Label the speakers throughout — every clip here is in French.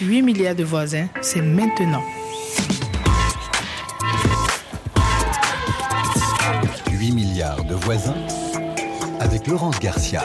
Speaker 1: 8 milliards de voisins, c'est maintenant.
Speaker 2: 8 milliards de voisins avec Laurence Garcia.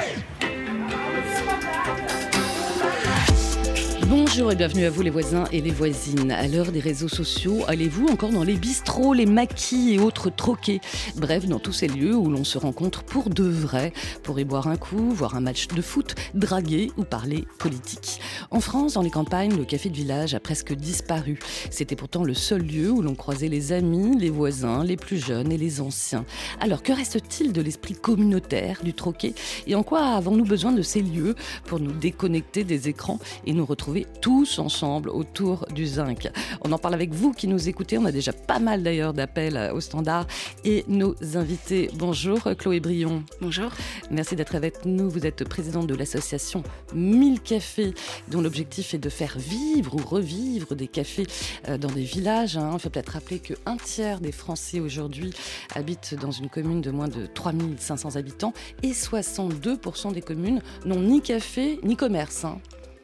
Speaker 3: Bonjour et bienvenue à vous les voisins et les voisines. À l'heure des réseaux sociaux, allez-vous encore dans les bistrots, les maquis et autres troquets? Bref, dans tous ces lieux où l'on se rencontre pour de vrai, pour y boire un coup, voir un match de foot, draguer ou parler politique. En France, dans les campagnes, le café de village a presque disparu. C'était pourtant le seul lieu où l'on croisait les amis, les voisins, les plus jeunes et les anciens. Alors que reste-t-il de l'esprit communautaire du troquet? Et en quoi avons-nous besoin de ces lieux pour nous déconnecter des écrans et nous retrouver tous ensemble autour du zinc. On en parle avec vous qui nous écoutez. On a déjà pas mal d'ailleurs d'appels euh, au standard et nos invités. Bonjour Chloé Brion.
Speaker 4: Bonjour.
Speaker 3: Merci d'être avec nous. Vous êtes présidente de l'association 1000 cafés dont l'objectif est de faire vivre ou revivre des cafés euh, dans des villages. Hein. Il faut peut-être rappeler qu'un tiers des Français aujourd'hui habitent dans une commune de moins de 3500 habitants et 62% des communes n'ont ni café ni commerce.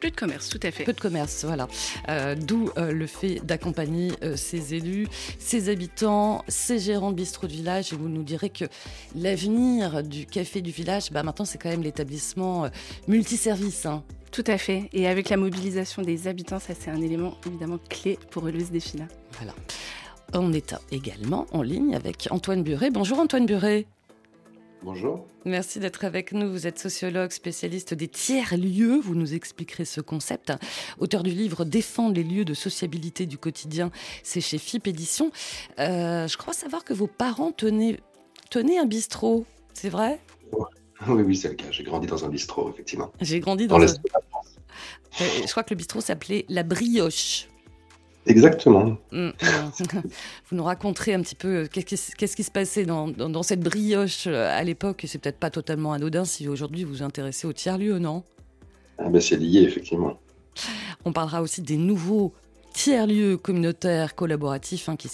Speaker 4: Peu de commerce, tout à fait.
Speaker 3: Peu de commerce, voilà. Euh, d'où euh, le fait d'accompagner euh, ces élus, ces habitants, ces gérants de bistrot de village. Et vous nous direz que l'avenir du café du village, bah, maintenant, c'est quand même l'établissement multiservice. Hein.
Speaker 4: Tout à fait. Et avec la mobilisation des habitants, ça, c'est un élément évidemment clé pour relever ce défi-là.
Speaker 3: Voilà. On est également en ligne avec Antoine Buret. Bonjour Antoine Buret.
Speaker 5: Bonjour.
Speaker 3: Merci d'être avec nous. Vous êtes sociologue, spécialiste des tiers-lieux. Vous nous expliquerez ce concept. Auteur du livre Défendre les lieux de sociabilité du quotidien, c'est chez FIP Édition. Euh, je crois savoir que vos parents tenaient, tenaient un bistrot, c'est vrai?
Speaker 5: Oui, oui, c'est le cas. J'ai grandi dans un bistrot, effectivement.
Speaker 3: J'ai grandi dans, dans un... Euh, je crois que le bistrot s'appelait La Brioche.
Speaker 5: Exactement. Mm, mm.
Speaker 3: Vous nous raconterez un petit peu euh, qu'est-ce qui, se passait dans, cette brioche euh, à l'époque. C'est peut-être pas totalement anodin si aujourd'hui vous vous intéressez au tiers-lieu, non?
Speaker 5: Ah ben C'est lié, effectivement.
Speaker 3: On parlera aussi des nouveaux tiers-lieu communautaire collaboratif hein, qui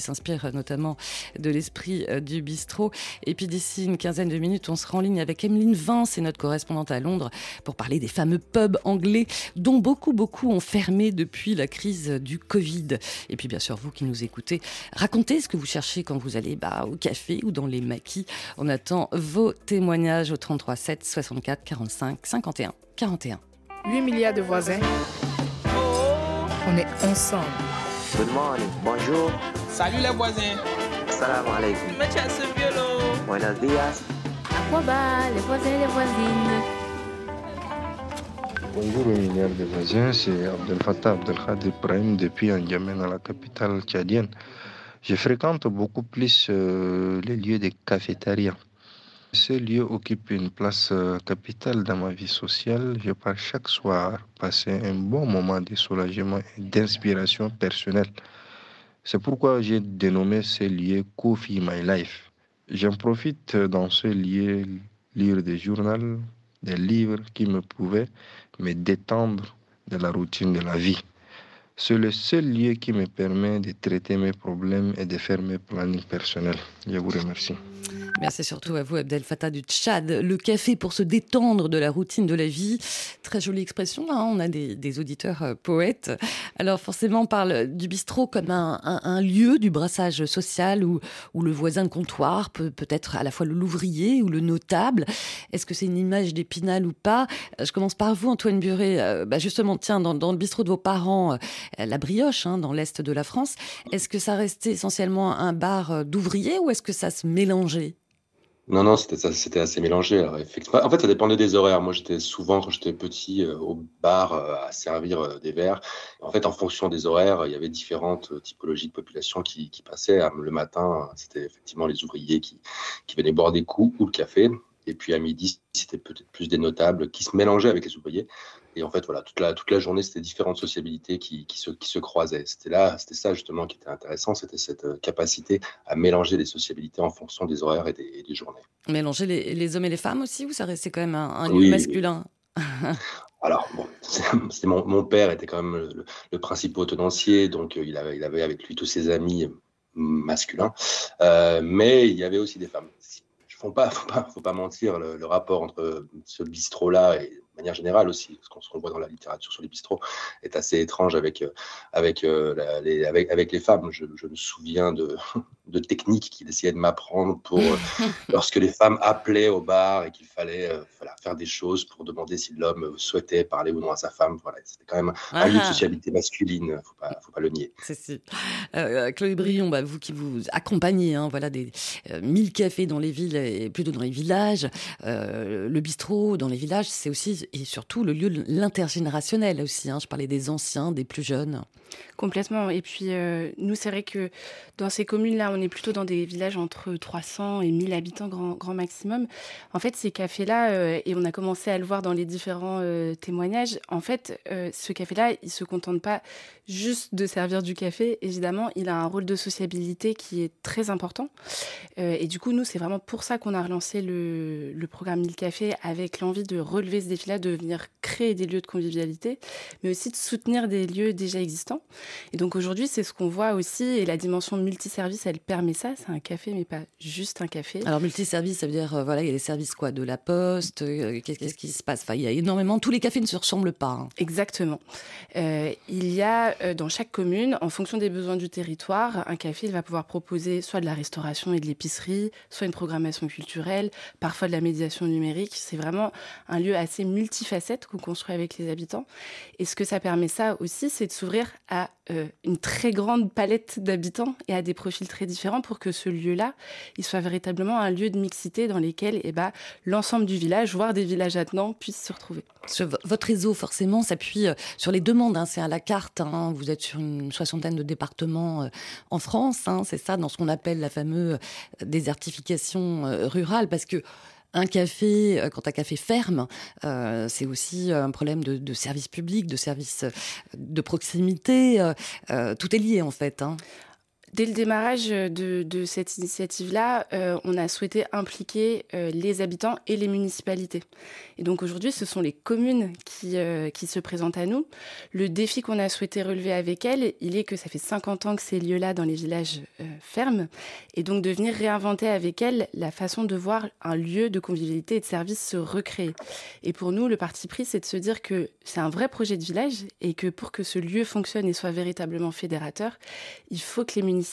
Speaker 3: s'inspire notamment de l'esprit euh, du bistrot. Et puis d'ici une quinzaine de minutes, on sera en ligne avec Emeline Vince et notre correspondante à Londres pour parler des fameux pubs anglais dont beaucoup, beaucoup ont fermé depuis la crise du Covid. Et puis bien sûr, vous qui nous écoutez, racontez ce que vous cherchez quand vous allez bah, au café ou dans les maquis. On attend vos témoignages au 33 7 64 45 51 41.
Speaker 1: 8 milliards de voisins on est ensemble.
Speaker 6: Good morning, bonjour.
Speaker 7: Salut les voisins.
Speaker 6: Salam alaikum. Buenos días.
Speaker 8: Aquaba, les voisins et les voisines?
Speaker 9: Bonjour milliards de voisins, c'est Abdel Fattah Abdelkhadir Ibrahim depuis N'Djamena, à la capitale tchadienne. Je fréquente beaucoup plus euh, les lieux des cafétérias. Ce lieu occupe une place euh, capitale dans ma vie sociale. Je pars chaque soir passer un bon moment de soulagement et d'inspiration personnelle. C'est pourquoi j'ai dénommé ce lieu Coffee My Life. J'en profite dans ce lieu lire des journaux, des livres qui me pouvaient me détendre de la routine de la vie. C'est le seul lieu qui me permet de traiter mes problèmes et de faire mes plannings personnels. Je vous remercie.
Speaker 3: Merci surtout à vous, Abdel Fattah du Tchad. Le café pour se détendre de la routine de la vie. Très jolie expression, hein. on a des, auditeurs euh, poètes. Alors forcément, on parle du bistrot comme un, lieu du brassage social où, le voisin de comptoir peut, peut être à la fois l'ouvrier ou le notable. Est-ce que c'est une image d'épinal ou pas? Je commence par vous, Antoine Buret. Euh, bah justement, tiens, dans, le bistrot de vos parents, euh, la brioche, hein, dans l'Est de la France, est-ce que ça restait essentiellement un bar d'ouvriers ou est-ce que ça se
Speaker 5: non, non, c'était assez mélangé. En fait, ça dépendait des horaires. Moi, j'étais souvent, quand j'étais petit, euh, au bar euh, à servir euh, des verres. En fait, en fonction des horaires, il y avait différentes typologies de population qui, qui passaient. Le matin, c'était effectivement les ouvriers qui, qui venaient boire des coups ou le café. Et puis à midi, c'était peut-être plus des notables qui se mélangeaient avec les ouvriers. Et en fait, voilà, toute la, toute la journée, c'était différentes sociabilités qui, qui, se, qui se croisaient. C'était là, c'était ça justement qui était intéressant, c'était cette euh, capacité à mélanger les sociabilités en fonction des horaires et des, des journées.
Speaker 3: Mélanger les, les, hommes et les femmes aussi, ou ça restait quand même un, lieu masculin?
Speaker 5: Alors, bon, mon, mon, père était quand même le, principal tenancier, donc euh, il avait, il avait avec lui tous ses amis masculins, euh, mais il y avait aussi des femmes faut pas, faut pas, faut pas mentir, le, rapport entre ce bistrot-là et manière générale aussi, ce qu'on voit dans la littérature sur les bistrots est assez étrange avec, euh, euh, avec, les femmes. Je, me souviens de, de techniques qu'il essayait de m'apprendre pour euh, lorsque les femmes appelaient au bar et qu'il fallait faire des choses pour demander si l'homme souhaitait parler ou non à sa femme. Voilà, c'était quand même un lieu de ah. socialité masculine, faut pas, faut pas le nier.
Speaker 3: C'est Chloé Brion, bah, vous qui vous accompagnez, hein, voilà des mille cafés dans les villes et plutôt dans les villages, le bistrot dans les villages, c'est aussi et surtout le lieu de l'intergénérationnel aussi. Hein. Je parlais des anciens, des plus jeunes.
Speaker 4: Complètement. Et puis, euh, nous, c'est vrai que dans ces communes-là, on est plutôt dans des villages entre 300 et 1000 habitants, grand, grand maximum. En fait, ces cafés-là, euh, et on a commencé à le voir dans les différents euh, témoignages, en fait, ce café-là, il se contente pas juste de servir du café. Évidemment, il a un rôle de sociabilité qui est très important. et du coup, nous, c'est vraiment pour ça qu'on a relancé le, le programme 1000 Cafés avec l'envie de relever ce défi-là, de venir créer des lieux de convivialité, mais aussi de soutenir des lieux déjà existants. Et donc aujourd'hui, c'est ce qu'on voit aussi, et la dimension multiservice, elle permet ça. C'est un café, mais pas juste un café.
Speaker 3: Alors multiservice, ça veut dire, euh, voilà, il y a des services quoi De la poste euh, Qu'est-ce qui se passe? Enfin, Il y a énormément, tous les cafés ne se ressemblent pas. Hein.
Speaker 4: Exactement. Euh, il y a dans chaque commune, en fonction des besoins du territoire, un café, il va pouvoir proposer soit de la restauration et de l'épicerie, soit une programmation culturelle, parfois de la médiation numérique. C'est vraiment un lieu assez multifacette qu'on construit avec les habitants. Et ce que ça permet ça aussi, c'est de s'ouvrir à euh, une très grande palette d'habitants et à des profils très différents pour que ce lieu-là, il soit véritablement un lieu de mixité dans lequel eh ben, l'ensemble du village, voire des villages attenants, puissent se retrouver.
Speaker 3: Votre réseau, forcément, s'appuie euh, sur les demandes. Hein. c'est à la carte. Hein. vous êtes sur une soixantaine de départements euh, en France. Hein. c'est ça, dans ce qu'on appelle la fameuse désertification rurale, parce que un café, euh, quand un café ferme, euh, c'est aussi un problème de, service public, de service euh, de proximité. tout est lié en fait. Hein.
Speaker 4: Dès le démarrage de, cette initiative-là, euh, on a souhaité impliquer euh, les habitants et les municipalités. Et donc aujourd'hui, ce sont les communes qui, euh, qui se présentent à nous. Le défi qu'on a souhaité relever avec elles, il est que ça fait 50 ans que ces lieux-là dans les villages ferment. Et donc de venir réinventer avec elles la façon de voir un lieu de convivialité et de service se recréer. Et pour nous, le parti pris, c'est de se dire que c'est un vrai projet de village et que pour que ce lieu fonctionne et soit véritablement fédérateur, il faut que les municipalités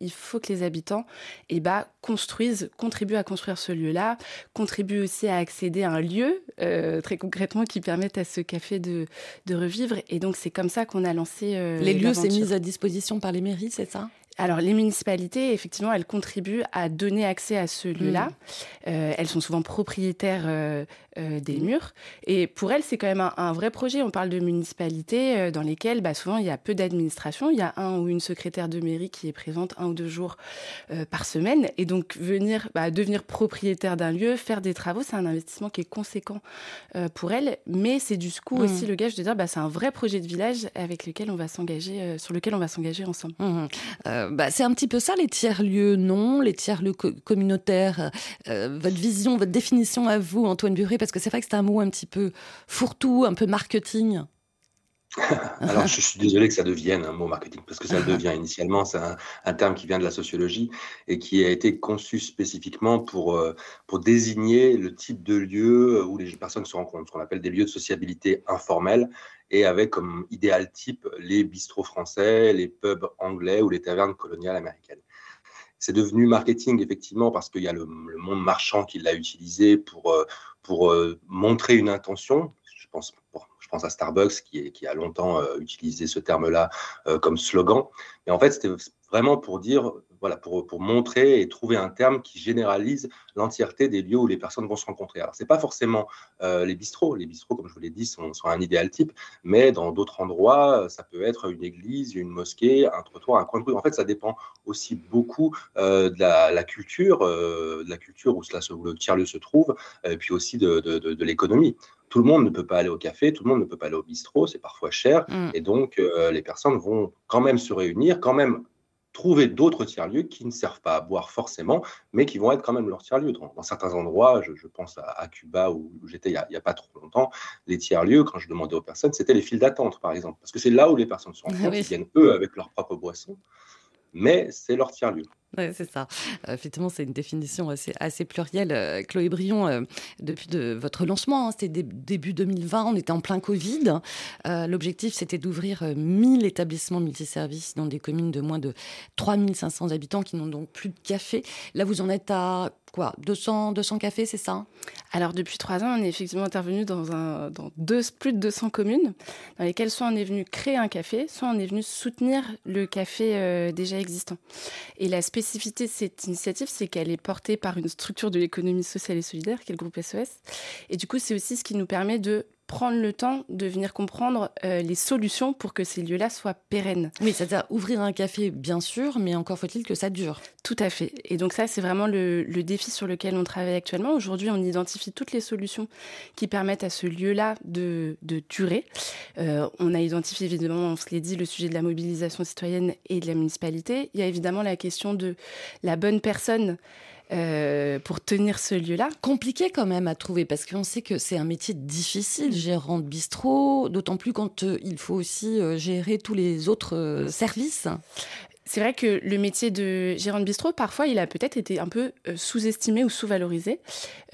Speaker 4: il faut que les habitants eh ben, construisent, contribuent à construire ce lieu-là, contribuent aussi à accéder à un lieu, euh, très concrètement, qui permette à ce café de, revivre. Et donc, c'est comme ça qu'on a lancé. Euh,
Speaker 3: les lieux, c'est mis à disposition par les mairies, c'est ça?
Speaker 4: Alors, les municipalités, effectivement, elles contribuent à donner accès à ce lieu-là. Mmh. Euh, elles sont souvent propriétaires euh, euh, des mmh. murs. Et pour elles, c'est quand même un, vrai projet. On parle de municipalités dans lesquelles, bah, souvent, il y a peu d'administration. Il y a un ou une secrétaire de mairie qui est présente un ou deux jours par semaine. Et donc, venir, bah, devenir propriétaire d'un lieu, faire des travaux, c'est un investissement qui est conséquent pour elles. Mais c'est du coup mmh. aussi le gage de dire, bah, c'est un vrai projet de village avec lequel on va s'engager, sur lequel on va s'engager ensemble.
Speaker 3: Euh, bah, c'est un petit peu ça, les tiers-lieux, non? Les tiers-lieux communautaires. Euh, votre vision, votre définition à vous, Antoine Buré, parce que c'est vrai que c'est un mot un petit peu fourre-tout, un peu marketing.
Speaker 5: Alors, je suis désolé que ça devienne un mot marketing, parce que ça le devient initialement. C'est un, terme qui vient de la sociologie et qui a été conçu spécifiquement pour, euh, pour désigner le type de lieu où les personnes se rencontrent, ce qu'on appelle des lieux de sociabilité informels et avec comme idéal type les bistrots français, les pubs anglais ou les tavernes coloniales américaines. C'est devenu marketing, effectivement, parce qu'il y a le, monde marchand qui l'a utilisé pour, euh, pour euh, montrer une intention. Je pense, je pense à Starbucks qui, a longtemps euh, utilisé ce terme-là comme slogan. Mais en fait, c'était vraiment pour dire voilà, pour, montrer et trouver un terme qui généralise l'entièreté des lieux où les personnes vont se rencontrer. Alors, ce n'est pas forcément euh, les bistrots. Les bistrots, comme je vous l'ai dit, sont, un idéal type, mais dans d'autres endroits, ça peut être une église, une mosquée, un trottoir, un coin de rue. En fait, ça dépend aussi beaucoup euh, de la, culture, euh, de la culture où, cela où le tiers-lieu se trouve, et puis aussi de, l'économie tout le monde ne peut pas aller au café, tout le monde ne peut pas aller au bistrot, c'est parfois cher, mmh. et donc les personnes vont quand même se réunir, quand même trouver d'autres tiers-lieux qui ne servent pas à boire forcément, mais qui vont être quand même leurs tiers-lieux. Dans, certains endroits, je, pense à, Cuba où, j'étais il n'y a, pas trop longtemps, les tiers-lieux, quand je demandais aux personnes, c'était les files d'attente, par exemple, parce que c'est là où les personnes sont en ils viennent eux avec leurs propres boissons, mais c'est leur tiers-lieu.
Speaker 3: C'est ça. Euh, effectivement, c'est une définition assez, plurielle. Euh, Chloé Brion, euh, depuis de, votre lancement, hein, c'était début 2020, on était en plein Covid. L'objectif, c'était d'ouvrir 1000 établissements multiservices dans des communes de moins de 3500 habitants qui n'ont donc plus de café. Là, vous en êtes à quoi? 200, 200 cafés, c'est ça?
Speaker 4: Alors, depuis trois ans, on est effectivement intervenu dans, dans deux, plus de 200 communes, dans lesquelles soit on est venu créer un café, soit on est venu soutenir le café déjà existant. Et la spécificité de cette initiative, c'est qu'elle est portée par une structure de l'économie sociale et solidaire, qui est le groupe SOS. Et du coup, c'est aussi ce qui nous permet de prendre le temps de venir comprendre euh, les solutions pour que ces lieux-là soient pérennes.
Speaker 3: Oui, c'est-à-dire ouvrir un café, bien sûr, mais encore faut-il que ça dure.
Speaker 4: Tout à fait. Et donc ça, c'est vraiment le, défi sur lequel on travaille actuellement. Aujourd'hui, on identifie toutes les solutions qui permettent à ce lieu-là de, durer. Euh, on a identifié, évidemment, on se l'est dit, le sujet de la mobilisation citoyenne et de la municipalité. Il y a évidemment la question de la bonne personne euh, pour tenir ce lieu-là.
Speaker 3: Compliqué quand même à trouver parce qu'on sait que c'est un métier difficile, gérant de bistrot, d'autant plus quand euh, il faut aussi euh, gérer tous les autres services.
Speaker 4: C'est vrai que le métier de gérant de bistrot, parfois, il a peut-être été un peu euh, sous-estimé ou sous-valorisé,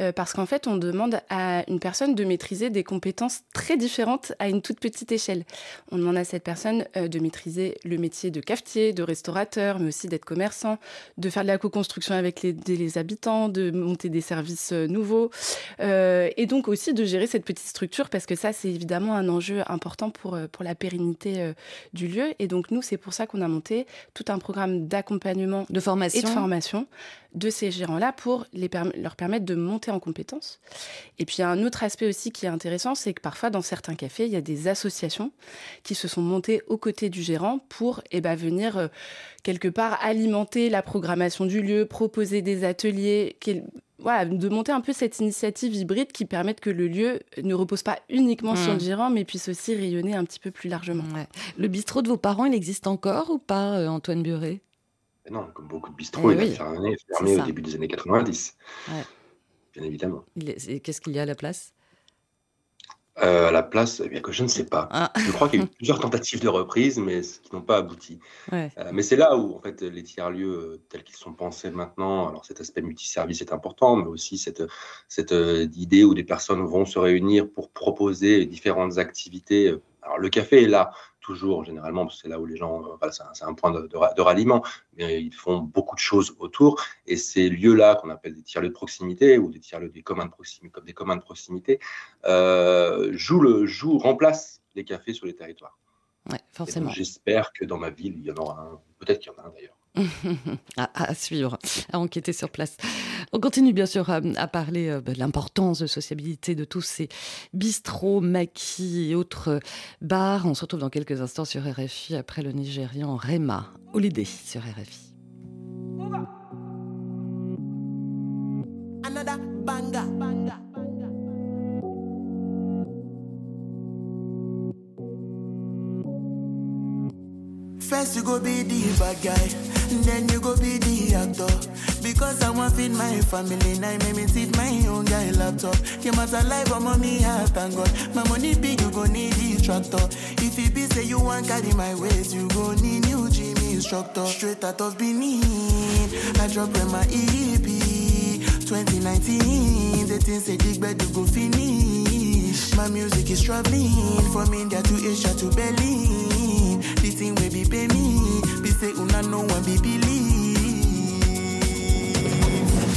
Speaker 4: euh, parce qu'en fait, on demande à une personne de maîtriser des compétences très différentes à une toute petite échelle. On demande à cette personne euh, de maîtriser le métier de cafetier, de restaurateur, mais aussi d'être commerçant, de faire de la co-construction avec les, habitants, de monter des services nouveaux, et donc aussi de gérer cette petite structure, parce que ça, c'est évidemment un enjeu important pour, pour la pérennité du lieu. Et donc, nous, c'est pour ça qu'on a monté tout un programme d'accompagnement
Speaker 3: de formation.
Speaker 4: et de formation de ces gérants-là pour les leur permettre de monter en compétences. Et puis, il y a un autre aspect aussi qui est intéressant, c'est que parfois, dans certains cafés, il y a des associations qui se sont montées aux côtés du gérant pour eh ben, venir euh, quelque part alimenter la programmation du lieu, proposer des ateliers, voilà, de monter un peu cette initiative hybride qui permette que le lieu ne repose pas uniquement sur le mmh. gérant, mais puisse aussi rayonner un petit peu plus largement.
Speaker 3: Le bistrot de vos parents, il existe encore ou pas, euh, Antoine Buret?
Speaker 5: Non, comme beaucoup de bistrots, eh il a fermé, fermé au début des années 90. Bien évidemment.
Speaker 3: Qu'est-ce qu'il y a à la place?
Speaker 5: Euh, à la place, eh bien que je ne sais pas. Ah. Je crois qu'il y a eu plusieurs tentatives de reprise, mais qui n'ont pas abouti. Euh, mais c'est là où, en fait, les tiers-lieux euh, tels qu'ils sont pensés maintenant, alors cet aspect multiservice est important, mais aussi cette, cette idée où des personnes vont se réunir pour proposer différentes activités. Alors le café est là, toujours, généralement, parce que c'est là où les gens, euh, c'est un, point de, ralliement, mais ils font beaucoup de choses autour. Et ces lieux-là, qu'on appelle des tiers-lieux de proximité ou des tiers-lieux des communs de proximité, comme des communs de proximité, euh, jouent, le, jouent, remplacent les cafés sur les territoires.
Speaker 3: Ouais, forcément.
Speaker 5: J'espère que dans ma ville, il y en aura un. Peut-être qu'il y en a un d'ailleurs.
Speaker 3: à, suivre, à enquêter sur place. On continue bien sûr à, parler euh, bah, de l'importance de sociabilité de tous ces bistrots, maquis et autres bars. On se retrouve dans quelques instants sur RFI après le Nigérian Rema Holiday sur RFI.
Speaker 7: Then you go be the actor. Because I want feed my family, now make me feed my own guy laptop. You must alive, I'm on me heart, thank God. My money big, you go need the tractor. If it be say you want carry my ways, you go need new Jimmy instructor. Straight out of Benin, I drop in my EP. 2019, the things say dig bed, you go finish. My music is traveling from India to Asia to Berlin. The thing will be pay me. Be say oh, una no one be believe.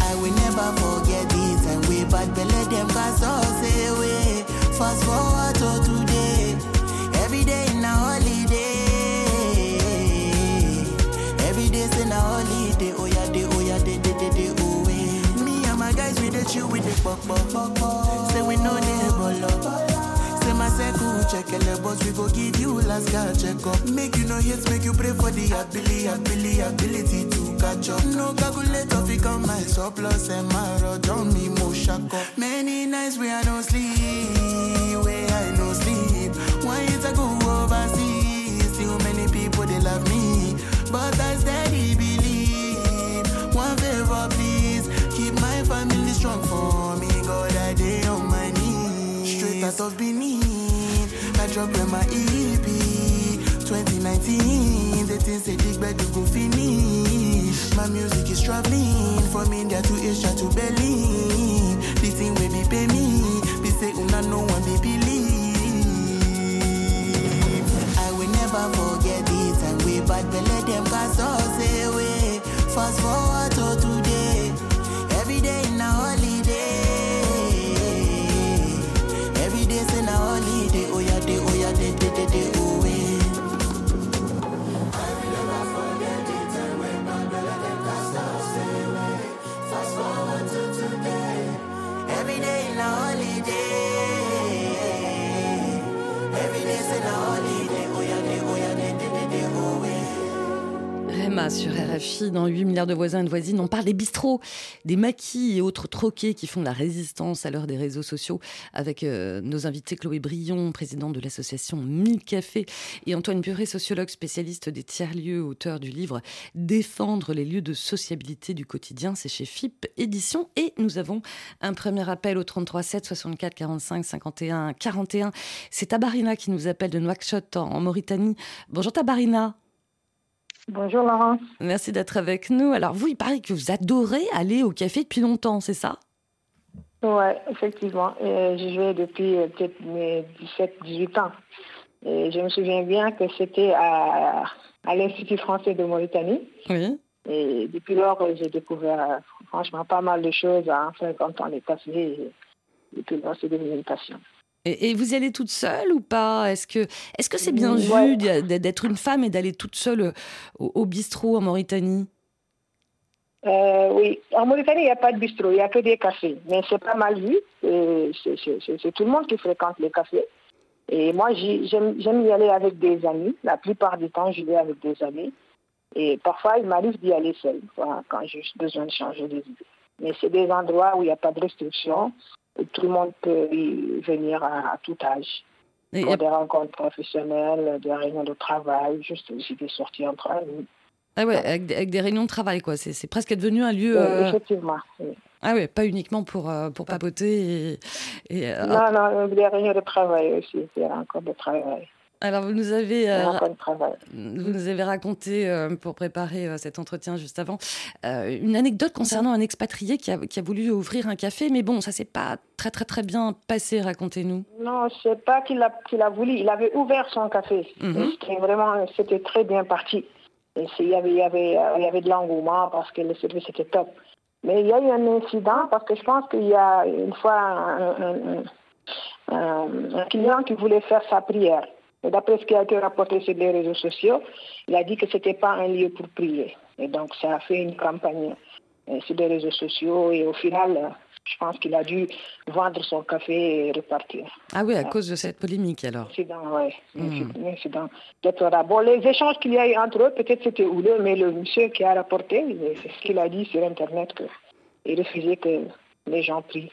Speaker 7: I will never forget this and we bad belly them cause us away. Fast forward to today. Chill with the pop pop. Say we know they Say my circle, check the boss, we go give you last card check up. Make you no hits, make you pray for the ability, ability, ability to catch up. No calculator, fi come my surplus eh, and my rod on me, mo shack up. Many nights where I don't sleep, where I no sleep. Why is I go overseas? Still many people they love me, but I steady strong for me. God, I day on my knees. Straight out of Benin. I drop in my EP 2019, the things they dig bed you go finish. my music is traveling from India to Asia to Berlin. This thing will be pay me. Be say una no one be believe. I will never forget this and we bad let them cause us away. Fast forward to today.
Speaker 3: Dans 8 milliards de voisins et de voisines, on parle des bistrots, des maquis et autres troquets qui font la résistance à l'heure des réseaux sociaux avec euh, nos invités Chloé Brion, présidente de l'association 1000 Cafés, et Antoine Buret, sociologue spécialiste des tiers-lieux, auteur du livre Défendre les lieux de sociabilité du quotidien, c'est chez FIP Édition. Et nous avons un premier appel au 33 7 64 45 51 41. C'est Tabarina qui nous appelle de Nouakchott en Mauritanie. Bonjour Tabarina.
Speaker 10: Bonjour Laurence.
Speaker 3: Merci d'être avec nous. Alors vous, il paraît que vous adorez aller au café depuis longtemps, c'est ça?
Speaker 10: Ouais, effectivement. Et J'y vais depuis euh, peut-être mes 17-18 ans. Et je me souviens bien que c'était à, à l'Institut français de Mauritanie.
Speaker 3: Oui.
Speaker 10: Et depuis lors, euh, j'ai découvert euh, franchement pas mal de choses en fréquentant les cafés. Et depuis lors, c'est devenu une passion.
Speaker 3: Et, et vous y allez toute seule ou pas? Est-ce que est-ce que c'est bien
Speaker 10: Ouais.
Speaker 3: vu d'être une femme et d'aller toute seule au, au bistrot en Mauritanie?
Speaker 10: Euh, oui, en Mauritanie, il n'y a pas de bistrot, il n'y a que des cafés. Mais c'est pas mal vu. C'est tout le monde qui fréquente les cafés. Et moi, j'aime y aller avec des amis. La plupart du temps, je vais avec des amis. Et parfois, il m'arrive d'y aller seul voilà, quand j'ai besoin de changer des idées. Mais c'est des endroits où il n'y a pas de restrictions. Tout le monde peut y venir à, à tout âge.
Speaker 3: Et-
Speaker 10: Pour des rencontres professionnelles, des réunions de travail, juste aussi des sorties entre amis.
Speaker 3: Ah ouais, avec, des- avec des réunions de travail quoi. C'est presque devenu un lieu.
Speaker 10: Euh, effectivement. oui.
Speaker 3: Ah ouais, pas uniquement pour euh, pour papoter et. et, euh,
Speaker 10: Non, non, des réunions de travail aussi, des rencontres de travail.
Speaker 3: Alors vous nous avez euh. Vous nous avez raconté, euh, pour préparer euh, cet entretien juste avant, une anecdote concernant un expatrié qui a, qui a voulu ouvrir un café, mais bon, ça s'est pas très très très bien passé, racontez-nous.
Speaker 10: Non, c'est pas qu'il a, qu'il a voulu. Il avait ouvert son café.
Speaker 3: Mhm.
Speaker 10: C'était vraiment, c'était très bien parti. Et il y avait, il y avait, il y avait de l'engouement parce que le service était top. Mais il y a eu un incident parce que je pense qu'il y a une fois un, un- un- un- un client qui voulait faire sa prière. D'après ce qui a été rapporté sur les réseaux sociaux, il a dit que c'était pas un lieu pour prier. Et donc ça a fait une campagne euh, sur les réseaux sociaux et au final, euh, je pense qu'il a dû vendre son café et repartir.
Speaker 3: Ah oui, à cause de cette polémique alors.
Speaker 10: Incident, ouais.
Speaker 3: Hmm.
Speaker 10: Un incident déplorable. Bon, les échanges qu'il y a eu entre eux, peut-être c'était houleux, mais le monsieur qui a rapporté, c'est ce qu'il a dit sur Internet, qu'il refusait que les gens prient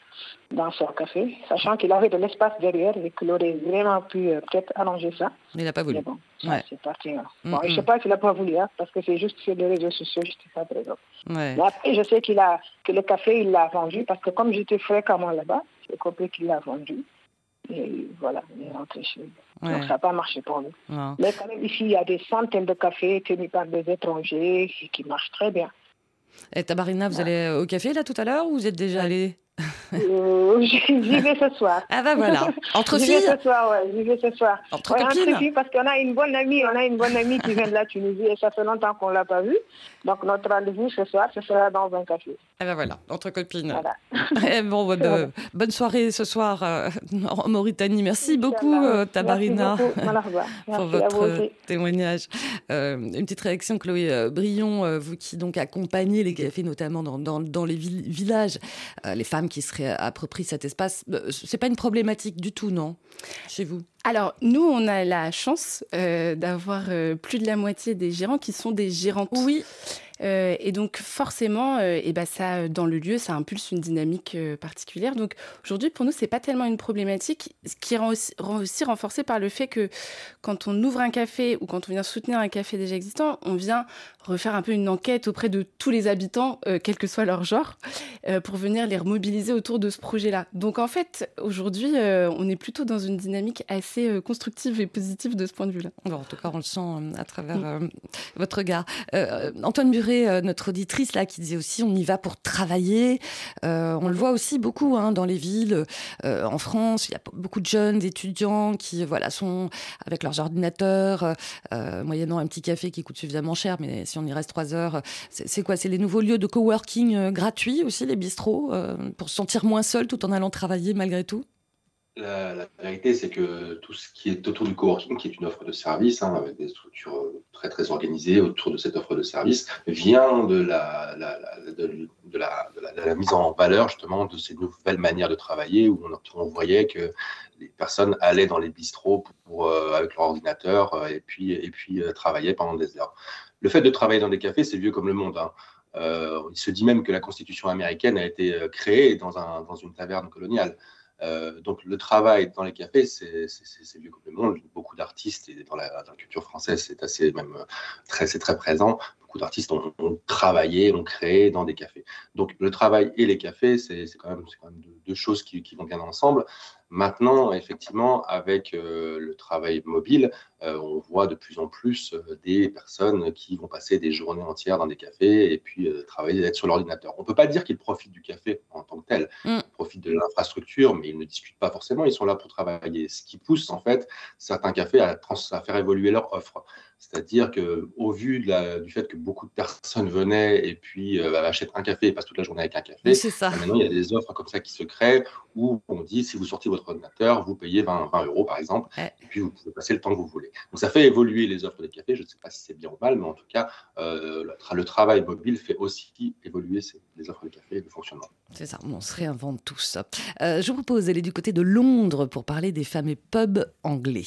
Speaker 10: dans son café, sachant qu'il avait de l'espace derrière et qu'il aurait vraiment pu euh, peut-être arranger ça.
Speaker 3: Mais il n'a pas voulu.
Speaker 10: Mais bon, ça,
Speaker 3: Ouais.
Speaker 10: c'est parti. hein.
Speaker 3: Mm,
Speaker 10: Bon, Je ne
Speaker 3: mm.
Speaker 10: sais pas s'il n'a pas voulu, hein, parce que c'est juste sur les réseaux sociaux, je ne sais pas très bien.
Speaker 3: Ouais.
Speaker 10: Mais après, je sais qu'il a, que le café, il l'a vendu, parce que comme j'étais fréquemment là-bas, j'ai compris qu'il l'a vendu. Et voilà, il est rentré chez lui.
Speaker 3: Ouais.
Speaker 10: Donc ça n'a pas marché pour.
Speaker 3: Non.
Speaker 10: Mais quand même, ici, il y a des centaines de cafés tenus par des étrangers qui marchent très bien.
Speaker 3: Et Tabarina, vous allez au café là tout à l'heure ou vous êtes déjà allé
Speaker 10: Euh, J'y vais ce soir.
Speaker 3: Ah bah voilà, entre
Speaker 10: J'y vais
Speaker 3: filles
Speaker 10: ce soir, ouais, j'y vais ce soir.
Speaker 3: Entre
Speaker 10: Ouais,
Speaker 3: copines
Speaker 10: filles, parce qu'on a une bonne amie, on a une bonne amie qui vient de la Tunisie et ça fait longtemps qu'on l'a pas vue. Donc notre rendez-vous ce soir, ce sera dans un café.
Speaker 3: Ah bah voilà, entre copines.
Speaker 10: Voilà.
Speaker 3: Eh bon, ouais, bah, bonne soirée ce soir euh, en Mauritanie. Merci beaucoup euh, Tabarina.
Speaker 10: Merci beaucoup.
Speaker 3: Pour
Speaker 10: Merci à
Speaker 3: votre euh, témoignage. Euh, une petite réaction, Chloé euh, Brion, vous qui donc accompagnez les cafés, notamment dans, dans, dans les vil- villages, les femmes qui se réapproprient cet espace. Euh, C'est pas une problématique du tout, non Chez vous?
Speaker 4: Alors, nous, on a la chance euh, d'avoir euh, plus de la moitié des gérants qui sont des gérantes.
Speaker 3: Oui.
Speaker 4: Euh, et donc, forcément, et ben ça, dans le lieu, ça impulse une dynamique particulière. Donc, aujourd'hui, pour nous, c'est pas tellement une problématique, ce qui rend aussi, rend aussi renforcé par le fait que quand on ouvre un café ou quand on vient soutenir un café déjà existant, on vient refaire un peu une enquête auprès de tous les habitants, euh, quel que soit leur genre, euh, pour venir les remobiliser autour de ce projet-là. Donc, en fait, aujourd'hui, euh, on est plutôt dans une dynamique assez constructive et positive de ce point de vue-là.
Speaker 3: Bon, en tout cas, on le sent à travers euh, votre regard. Antoine Buret, notre auditrice là qui disait aussi on y va pour travailler. on le voit aussi beaucoup hein, dans les villes. en France, il y a beaucoup de jeunes étudiants qui voilà sont avec leurs ordinateurs, moyennant un petit café qui coûte suffisamment cher, mais si on y reste trois heures, c'est quoi? C'est les nouveaux lieux de coworking gratuits aussi, les bistrots, pour se sentir moins seul tout en allant travailler malgré tout?
Speaker 5: La, vérité, c'est que tout ce qui est autour du coworking, qui est une offre de service, hein, avec des structures euh, très très organisées autour de cette offre de service, vient de la, mise en valeur justement de ces nouvelles manières de travailler, où on, voyait que les personnes allaient dans les bistrots euh, avec leur ordinateur euh, et puis, et puis travaillaient pendant des heures. Le fait de travailler dans des cafés, c'est vieux comme le monde. Hein. il se dit même que la Constitution américaine a été créée dans, un, dans une taverne coloniale. Euh, donc le travail dans les cafés, c'est vieux comme le monde. Beaucoup d'artistes, et dans la, culture française, c'est assez même très présent. Beaucoup d'artistes ont, travaillé, ont créé dans des cafés. Donc le travail et les cafés, c'est quand même, quand même deux, choses qui, qui, vont bien ensemble. Maintenant, effectivement, avec euh, le travail mobile, euh, on voit de plus en plus euh, des personnes qui vont passer des journées entières dans des cafés et puis travailler, être sur l'ordinateur. On ne peut pas dire qu'ils profitent du café en tant que tel. Mm. Ils profitent de l'infrastructure, mais ils ne discutent pas forcément. Ils sont là pour travailler. Ce qui pousse, en fait, certains cafés à, à faire évoluer leur offre. C'est-à-dire qu'au vu du fait que beaucoup de personnes venaient et puis euh, achètent un café et passent toute la journée avec un café,
Speaker 3: ça.
Speaker 5: maintenant il y a des offres comme ça qui se créent où on dit si vous sortez votre ordinateur, vous payez 20, 20 euros par exemple, et puis vous pouvez passer le temps que vous voulez. Donc ça fait évoluer les offres des cafés. Je ne sais pas si c'est bien ou mal, mais en tout cas, euh, le, travail mobile fait aussi évoluer les offres de café et le fonctionnement.
Speaker 3: C'est ça, on se réinvente tous. Euh, je vous propose d'aller du côté de Londres pour parler des fameux pubs anglais.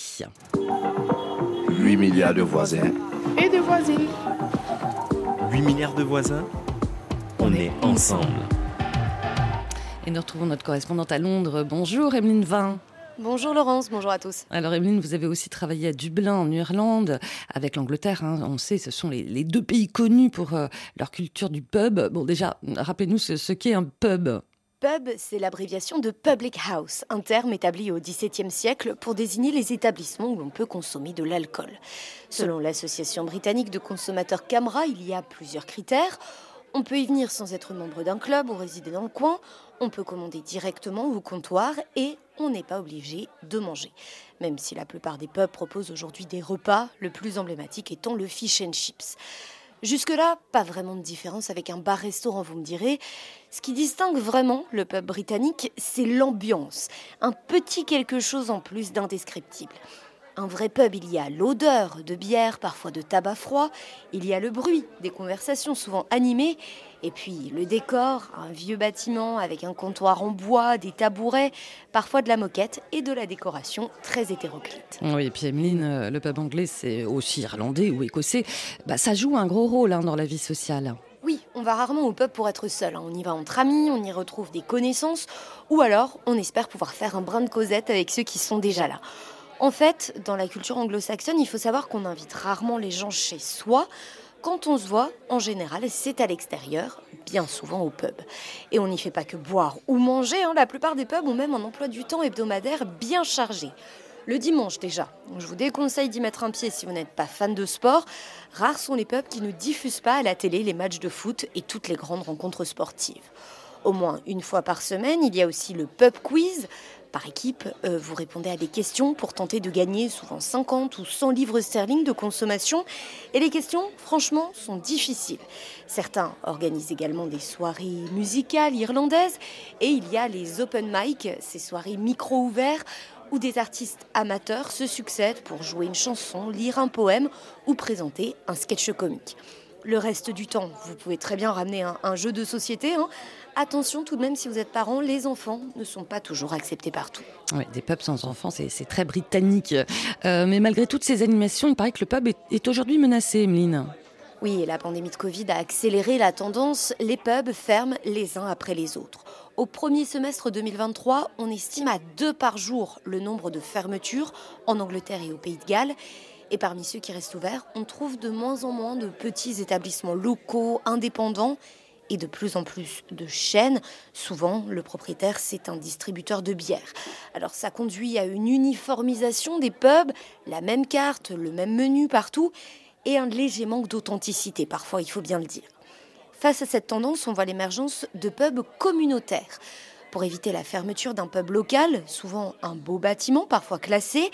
Speaker 11: 8 milliards de voisins.
Speaker 1: Et de voisines.
Speaker 11: 8 milliards de voisins. On, est ensemble.
Speaker 3: Et nous retrouvons notre correspondante à Londres. Bonjour Emeline Vin.
Speaker 12: Bonjour Laurence, bonjour à tous.
Speaker 3: Alors Emeline, vous avez aussi travaillé à Dublin en Irlande avec l'Angleterre. Hein. On sait, ce sont les, deux pays connus pour euh, leur culture du pub. Bon déjà, rappelez-nous ce qu'est un pub.
Speaker 12: Pub, c'est l'abréviation de Public House, un terme établi au XVIIe siècle pour désigner les établissements où l'on peut consommer de l'alcool. Selon l'association britannique de consommateurs Camra, il y a plusieurs critères. On peut y venir sans être membre d'un club ou résider dans le coin, on peut commander directement au comptoir et on n'est pas obligé de manger. Même si la plupart des pubs proposent aujourd'hui des repas, le plus emblématique étant le fish and chips. Jusque-là, pas vraiment de différence avec un bar-restaurant, vous me direz. Ce qui distingue vraiment le pub britannique, c'est l'ambiance. Un petit quelque chose en plus d'indescriptible. Un vrai pub, il y a l'odeur de bière, parfois de tabac froid, il y a le bruit des conversations souvent animées, et puis le décor, un vieux bâtiment avec un comptoir en bois, des tabourets, parfois de la moquette et de la décoration très hétéroclite.
Speaker 3: Oui, et puis Emeline, euh, le pub anglais, c'est aussi irlandais ou écossais, bah, ça joue un gros rôle hein, dans la vie sociale.
Speaker 12: On va rarement au pub pour être seul. Hein. On y va entre amis, on y retrouve des connaissances, ou alors on espère pouvoir faire un brin de causette avec ceux qui sont déjà là. En fait, dans la culture anglo-saxonne, il faut savoir qu'on invite rarement les gens chez soi. Quand on se voit, en général, c'est à l'extérieur, bien souvent au pub. Et on n'y fait pas que boire ou manger, hein. la plupart des pubs ont même un emploi du temps hebdomadaire bien chargé. Le dimanche déjà, je vous déconseille d'y mettre un pied si vous n'êtes pas fan de sport. Rares sont les pubs qui ne diffusent pas à la télé les matchs de foot et toutes les grandes rencontres sportives. Au moins une fois par semaine, il y a aussi le pub quiz, par équipe, euh, vous répondez à des questions pour tenter de gagner souvent 50 ou 100 livres sterling de consommation. Et les questions, franchement, sont difficiles. Certains organisent également des soirées musicales irlandaises. Et il y a les open mic, ces soirées micro ouverts où des artistes amateurs se succèdent pour jouer une chanson, lire un poème ou présenter un sketch comique. Le reste du temps, vous pouvez très bien ramener un, jeu de société. Hein. Attention tout de même, si vous êtes parent, les enfants ne sont pas toujours acceptés partout.
Speaker 3: Des pubs sans enfants, c'est très britannique. Euh, mais malgré toutes ces animations, il paraît que le pub est, aujourd'hui menacé, Emeline.
Speaker 12: Oui, et la pandémie de Covid a accéléré la tendance. Les pubs ferment les uns après les autres. Au premier semestre 2023, on estime à deux par jour le nombre de fermetures en Angleterre et au Pays de Galles. Et parmi ceux qui restent ouverts, on trouve de moins en moins de petits établissements locaux, indépendants et de plus en plus de chaînes. Souvent, le propriétaire, c'est un distributeur de bière. Alors ça conduit à une uniformisation des pubs, la même carte, le même menu partout. Et un léger manque d'authenticité, parfois il faut bien le dire. Face à cette tendance, on voit l'émergence de pubs communautaires. Pour éviter la fermeture d'un pub local, souvent un beau bâtiment, parfois classé,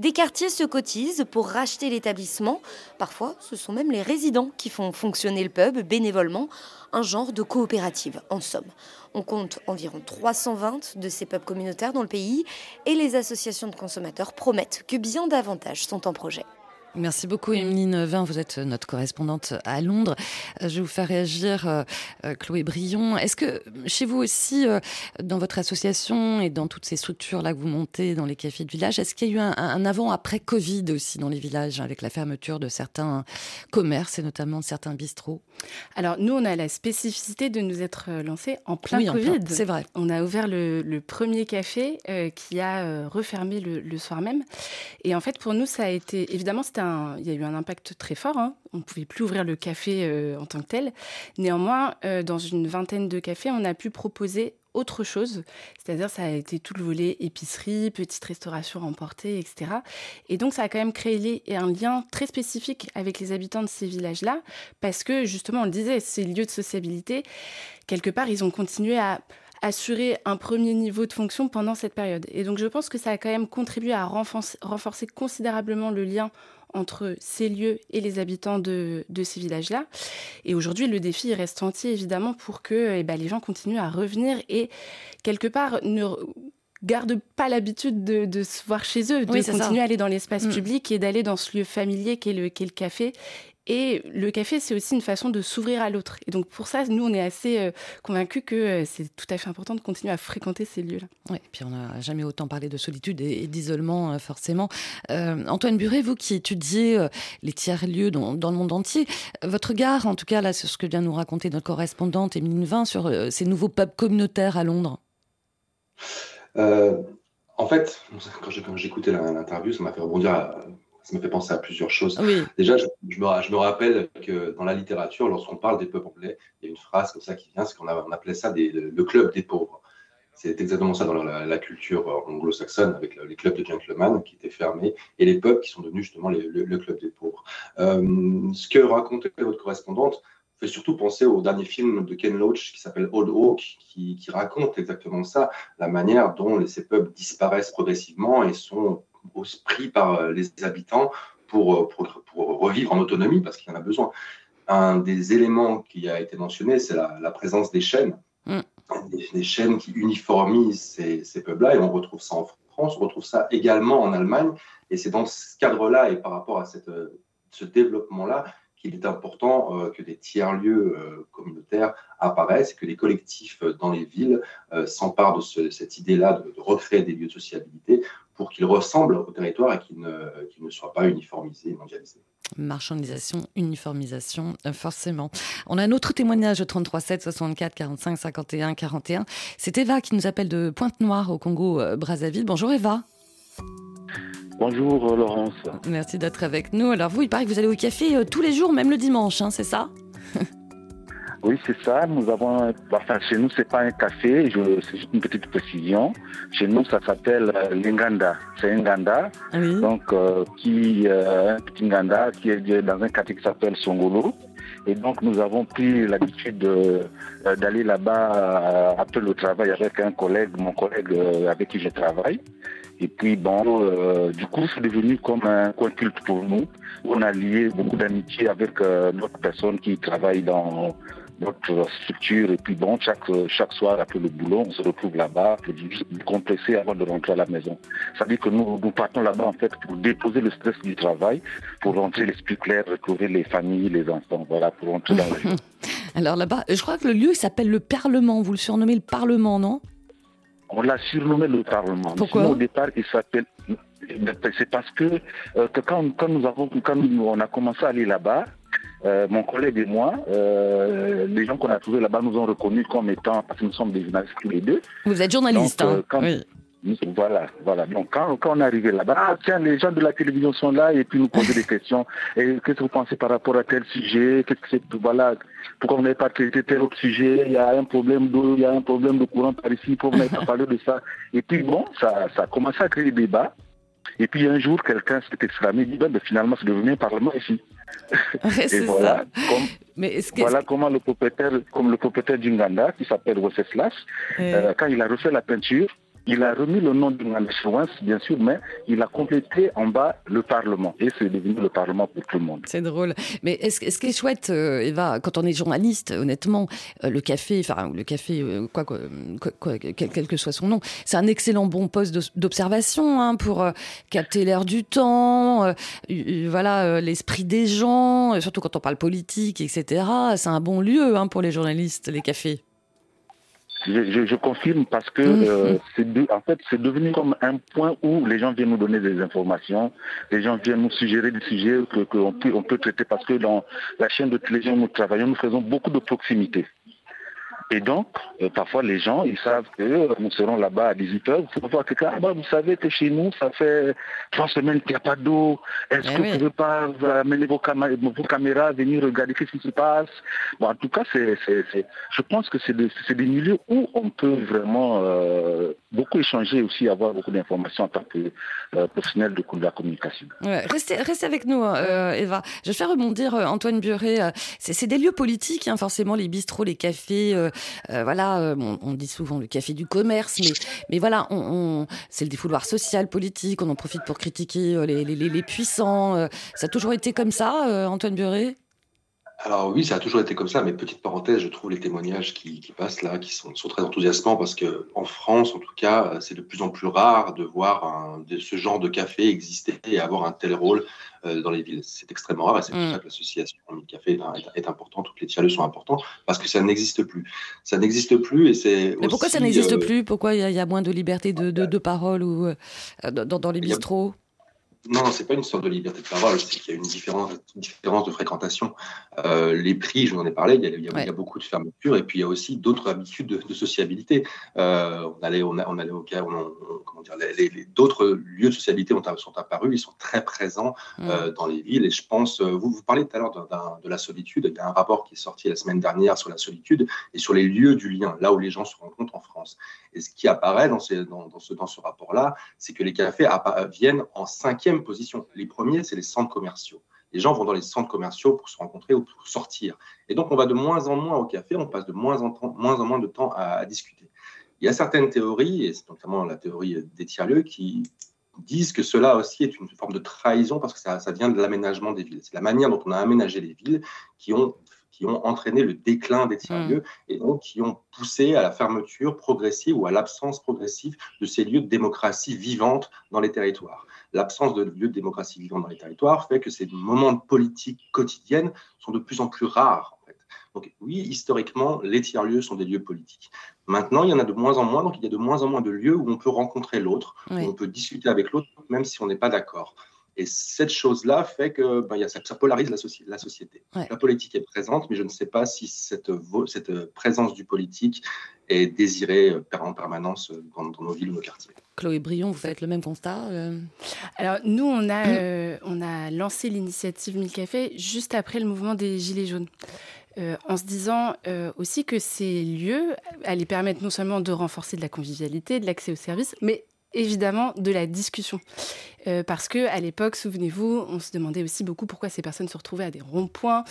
Speaker 12: des quartiers se cotisent pour racheter l'établissement. Parfois, ce sont même les résidents qui font fonctionner le pub bénévolement, un genre de coopérative en somme. On compte environ 320 de ces pubs communautaires dans le pays et les associations de consommateurs promettent que bien davantage sont en projet.
Speaker 3: Merci beaucoup, Emeline Vin. Vous êtes notre correspondante à Londres. Euh, je vais vous faire réagir, euh, euh, Chloé Brion. Est-ce que chez vous aussi, dans votre association et dans toutes ces structures-là que vous montez dans les cafés de village, est-ce qu'il y a eu un, avant-après Covid aussi dans les villages, avec la fermeture de certains commerces et notamment de certains bistrots?
Speaker 4: Alors, nous, on a la spécificité de nous être lancés en plein Covid.
Speaker 3: C'est vrai.
Speaker 4: On a ouvert le, premier café qui a refermé le, le, soir même. Et en fait, pour nous, ça a été, évidemment, c'était il y a eu un impact très fort. Hein. On ne pouvait plus ouvrir le café euh, en tant que tel. Néanmoins, euh, dans une vingtaine de cafés, on a pu proposer autre chose. C'est-à-dire, ça a été tout le volet épicerie, petite restauration emportée, etc. Et donc, ça a quand même créé un lien très spécifique avec les habitants de ces villages-là, parce que, justement, on le disait, ces lieux de sociabilité, quelque part, ils ont continué à assurer un premier niveau de fonction pendant cette période. Et donc je pense que ça a quand même contribué à renforcer, renforcer considérablement le lien entre ces lieux et les habitants de, ces villages-là. Et aujourd'hui, le défi reste entier, évidemment, pour que eh ben, les gens continuent à revenir et, quelque part, ne gardent pas l'habitude de, se voir chez eux, de continuer à aller dans l'espace mm. public et d'aller dans ce lieu familier qu'est le, le café et le café, c'est aussi une façon de s'ouvrir à l'autre. Et donc pour ça, nous, on est assez euh, convaincus que euh, c'est tout à fait important de continuer à fréquenter ces lieux-là.
Speaker 3: Oui, et puis on n'a jamais autant parlé de solitude et, d'isolement, euh, forcément. Antoine Buret, vous qui étudiez les tiers-lieux dans, le monde entier, votre regard, en tout cas, là, sur ce que vient nous raconter notre correspondante Émilie Vin, sur ces nouveaux pubs communautaires à Londres
Speaker 5: En fait, quand j'écoutais l'interview, ça m'a fait rebondir à ça me fait penser à plusieurs choses. Déjà, je, me, rappelle que dans la littérature, lorsqu'on parle des peuples anglais, il y a une phrase comme ça qui vient, c'est qu'on on appelait ça le club des pauvres. C'est exactement ça dans la, culture anglo-saxonne, avec les clubs de gentlemen qui étaient fermés et les peuples qui sont devenus justement le, club des pauvres. Euh, ce que racontait votre correspondante fait surtout penser au dernier film de Ken Loach qui s'appelle Old Oak, qui, qui, raconte exactement ça, la manière dont ces peuples disparaissent progressivement et sont pris par euh, les habitants pour, euh, pour, pour, revivre en autonomie parce qu'il y en a besoin. Un des éléments qui a été mentionné, c'est la, présence des chaînes, mm. des, chaînes qui uniformisent ces, ces peuples-là, et on retrouve ça en France, on retrouve ça également en Allemagne, et c'est dans ce cadre-là et par rapport à cette, euh, ce développement-là qu'il est important que des tiers-lieux communautaires apparaissent que les collectifs dans les villes s'emparent de cette idée-là de, recréer des lieux de sociabilité pour qu'ils ressemblent au territoire et qu'ils ne, soient pas uniformisés et mondialisés.
Speaker 3: Marchandisation, uniformisation, euh, forcément. On a un autre témoignage au 33 7 64 45 51 41. C'est Eva qui nous appelle de Pointe-Noire au Congo-Brazzaville. Bonjour Eva.
Speaker 13: Bonjour Laurence.
Speaker 3: Merci d'être avec nous. Alors vous, il paraît que vous allez au café euh, tous les jours, même le dimanche, hein, c'est ça?
Speaker 13: Oui, c'est ça. Nous avons, enfin, chez nous, c'est pas un café. C'est juste une petite précision. Chez nous, ça s'appelle euh, l'Inganda. C'est un Nganda. Donc, euh, qui, euh, un petit Nganda qui est dans un quartier qui s'appelle Songolo. Et donc, nous avons pris l'habitude d'aller là-bas après le travail avec un collègue, mon collègue avec qui je travaille. Et puis, bon, du coup, c'est devenu comme un coin culte pour nous. On a lié beaucoup d'amitié avec d'autres personnes qui travaillent dans notre structure. Et puis bon, chaque, chaque soir après le boulot, on se retrouve là-bas pour décompresser avant de rentrer à la maison. Ça veut dire que nous, partons là-bas en fait pour déposer le stress du travail, pour rentrer l'esprit clair, retrouver les familles, les enfants, voilà, pour rentrer dans la vie.
Speaker 3: Alors là-bas, je crois que le lieu s'appelle le Parlement. Vous le surnommez le Parlement, non?
Speaker 13: On l'a surnommé le Parlement.
Speaker 3: Pourquoi
Speaker 13: Au départ, il s'appelle c'est parce que, euh, que quand, quand, nous avons, quand nous, on a commencé à aller là-bas, euh, mon collègue et moi, euh, les gens qu'on a trouvés là-bas nous ont reconnus comme étant, parce que nous sommes des journalistes tous les deux.
Speaker 3: Vous êtes journaliste, hein
Speaker 13: euh, oui. Voilà, voilà. Donc quand, quand on est arrivé là-bas, ah tiens, les gens de la télévision sont là et puis nous poser des questions. Et qu'est-ce que vous pensez par rapport à tel sujet? Qu'est-ce que c'est? Voilà, pourquoi vous n'avez pas traité tel autre sujet? Il y a un problème d'eau, il y a un problème de courant par ici, pourquoi vous n'avez pas parlé de ça? Et puis bon, ça, ça a commencé à créer des débats. Et puis un jour, quelqu'un s'est exclamé, dit, ben, finalement, c'est devenu un parlement ici.
Speaker 3: et voilà,
Speaker 13: comme, Mais voilà comment le propriétaire, comme le propriétaire d'Unganda, qui s'appelle Wenceslas, euh, quand il a refait la peinture, il a remis le nom d'une assurance, bien sûr, mais il a complété en bas le Parlement. Et c'est devenu le Parlement pour tout le monde.
Speaker 3: C'est drôle. Mais est-ce, ce qui est chouette, euh, Eva, quand on est journaliste, honnêtement, euh, le café, enfin, le café, euh, quoi, quoi, quel, que soit son nom, c'est un excellent bon poste d'observation hein, pour capter l'air du temps, voilà, l'esprit des gens, surtout quand on parle politique, etc. C'est un bon lieu hein, pour les journalistes, les cafés.
Speaker 13: Je, confirme parce que mhm. euh, c'est en fait c'est devenu comme un point où les gens viennent nous donner des informations, les gens viennent nous suggérer des sujets que qu'on peut on peut traiter parce que dans la chaîne de télévision où nous travaillons, nous faisons beaucoup de proximité. Et donc, euh, parfois, les gens, ils savent que euh, nous serons là-bas à 18h. Vous voir quelqu'un, ah bah, vous savez que chez nous, ça fait trois semaines qu'il n'y a pas d'eau. Est-ce eh que vous ne pouvez pas amener vos, caméras, venir regarder ce qui se passe? Bon, En tout cas, c'est, je pense que c'est des, milieux où on peut vraiment euh, beaucoup échanger aussi, avoir beaucoup d'informations en tant que professionnel de, la communication.
Speaker 3: restez, avec nous, Eva. Je vais faire rebondir Antoine Buret. C'est, des lieux politiques, hein, forcément, les bistrots, les cafés. Euh, voilà, euh, on, dit souvent le café du commerce, mais, voilà, c'est le défouloir social, politique, on en profite pour critiquer euh, les, les, puissants. ça a toujours été comme ça, Antoine Buret?
Speaker 5: Alors oui, ça a toujours été comme ça, mais petite parenthèse, je trouve les témoignages qui, passent là, qui sont, très enthousiasmants, parce que en France, en tout cas, c'est de plus en plus rare de voir ce genre de café exister et avoir un tel rôle euh, dans les villes. C'est extrêmement rare, et c'est pour mm. ça que l'association Café est, est, importante, toutes les tiers sont importants, parce que ça n'existe plus. Ça n'existe plus, et c'est.
Speaker 3: Mais pourquoi ça n'existe euh, plus? Pourquoi il y, a moins de liberté de, de, parole ou euh, dans, dans, les bistrots?
Speaker 5: Non, c'est pas une sorte de liberté de parole, c'est qu'il y a une différence, différence de fréquentation. Euh, les prix, je vous en ai parlé, il y a, il y a, beaucoup de fermetures et puis il y a aussi d'autres habitudes de, sociabilité. Euh, on allait, on, on allait au cas, comment dire, les, d'autres lieux de sociabilité ont, sont apparus, ils sont très présents mm. euh, dans les villes et je pense, vous vous parlez tout à l'heure de la solitude, il y a un rapport qui est sorti la semaine dernière sur la solitude et sur les lieux du lien, là où les gens se rencontrent en France. Et ce qui apparaît dans, ces, dans, dans ce, dans ce rapport-là, c'est que les cafés viennent en cinquième position. Les premiers, c'est les centres commerciaux. Les gens vont dans les centres commerciaux pour se rencontrer ou pour sortir. Et donc, on va de moins en moins au café, on passe de moins en, moins, en moins de temps à, discuter. Il y a certaines théories, et c'est notamment la théorie des tiers-lieux, qui disent que cela aussi est une forme de trahison parce que ça, ça vient de l'aménagement des villes. C'est la manière dont on a aménagé les villes qui ont qui ont entraîné le déclin des tiers-lieux mmh. et donc qui ont poussé à la fermeture progressive ou à l'absence progressive de ces lieux de démocratie vivante dans les territoires l'absence de lieux de démocratie vivant dans les territoires fait que ces moments de politique quotidienne sont de plus en plus rares. Donc oui, historiquement, les tiers-lieux sont des lieux politiques. Maintenant, il y en a de moins en moins, donc il y a de moins en moins de lieux où on peut rencontrer l'autre, où on peut discuter avec l'autre, même si on n'est pas d'accord. Et cette chose-là fait que ben, y a, ça, polarise la, la société. La politique est présente, mais je ne sais pas si cette, cette présence du politique est désirée euh, en permanence euh, dans, nos villes ou nos quartiers.
Speaker 3: Chloé Brion, vous faites le même constat
Speaker 4: euh? Alors nous, on a, on a lancé l'initiative 1000 Cafés juste après le mouvement des Gilets jaunes. en se disant aussi que ces lieux allaient permettre non seulement de renforcer de la convivialité, de l'accès aux services, mais évidemment de la discussion. Euh, parce que à l'époque, souvenez-vous, on se demandait aussi beaucoup pourquoi ces personnes se retrouvaient à des ronds-points.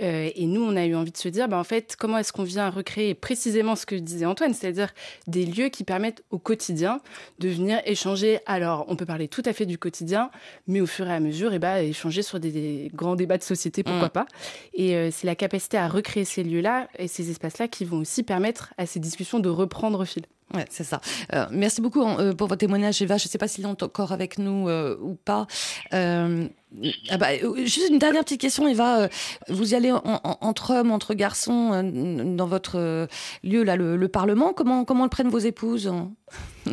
Speaker 4: Euh, et nous, on a eu envie de se dire, bah, en fait, comment est-ce qu'on vient recréer précisément ce que disait Antoine, c'est-à-dire des lieux qui permettent au quotidien de venir échanger. Alors, on peut parler tout à fait du quotidien, mais au fur et à mesure, et eh bah, échanger sur des, grands débats de société, pourquoi mm. pas. Et euh, c'est la capacité à recréer ces lieux-là et ces espaces-là qui vont aussi permettre à ces discussions de reprendre fil.
Speaker 3: Ouais, c'est ça. Euh, merci beaucoup euh, pour votre témoignage, Eva. Je ne sais pas s'il est encore avec nous euh, ou pas. Ah bah, juste une dernière petite question, Eva. Vous y allez entre hommes, entre garçons, dans votre lieu, là, le, Parlement? Comment, comment le prennent vos épouses?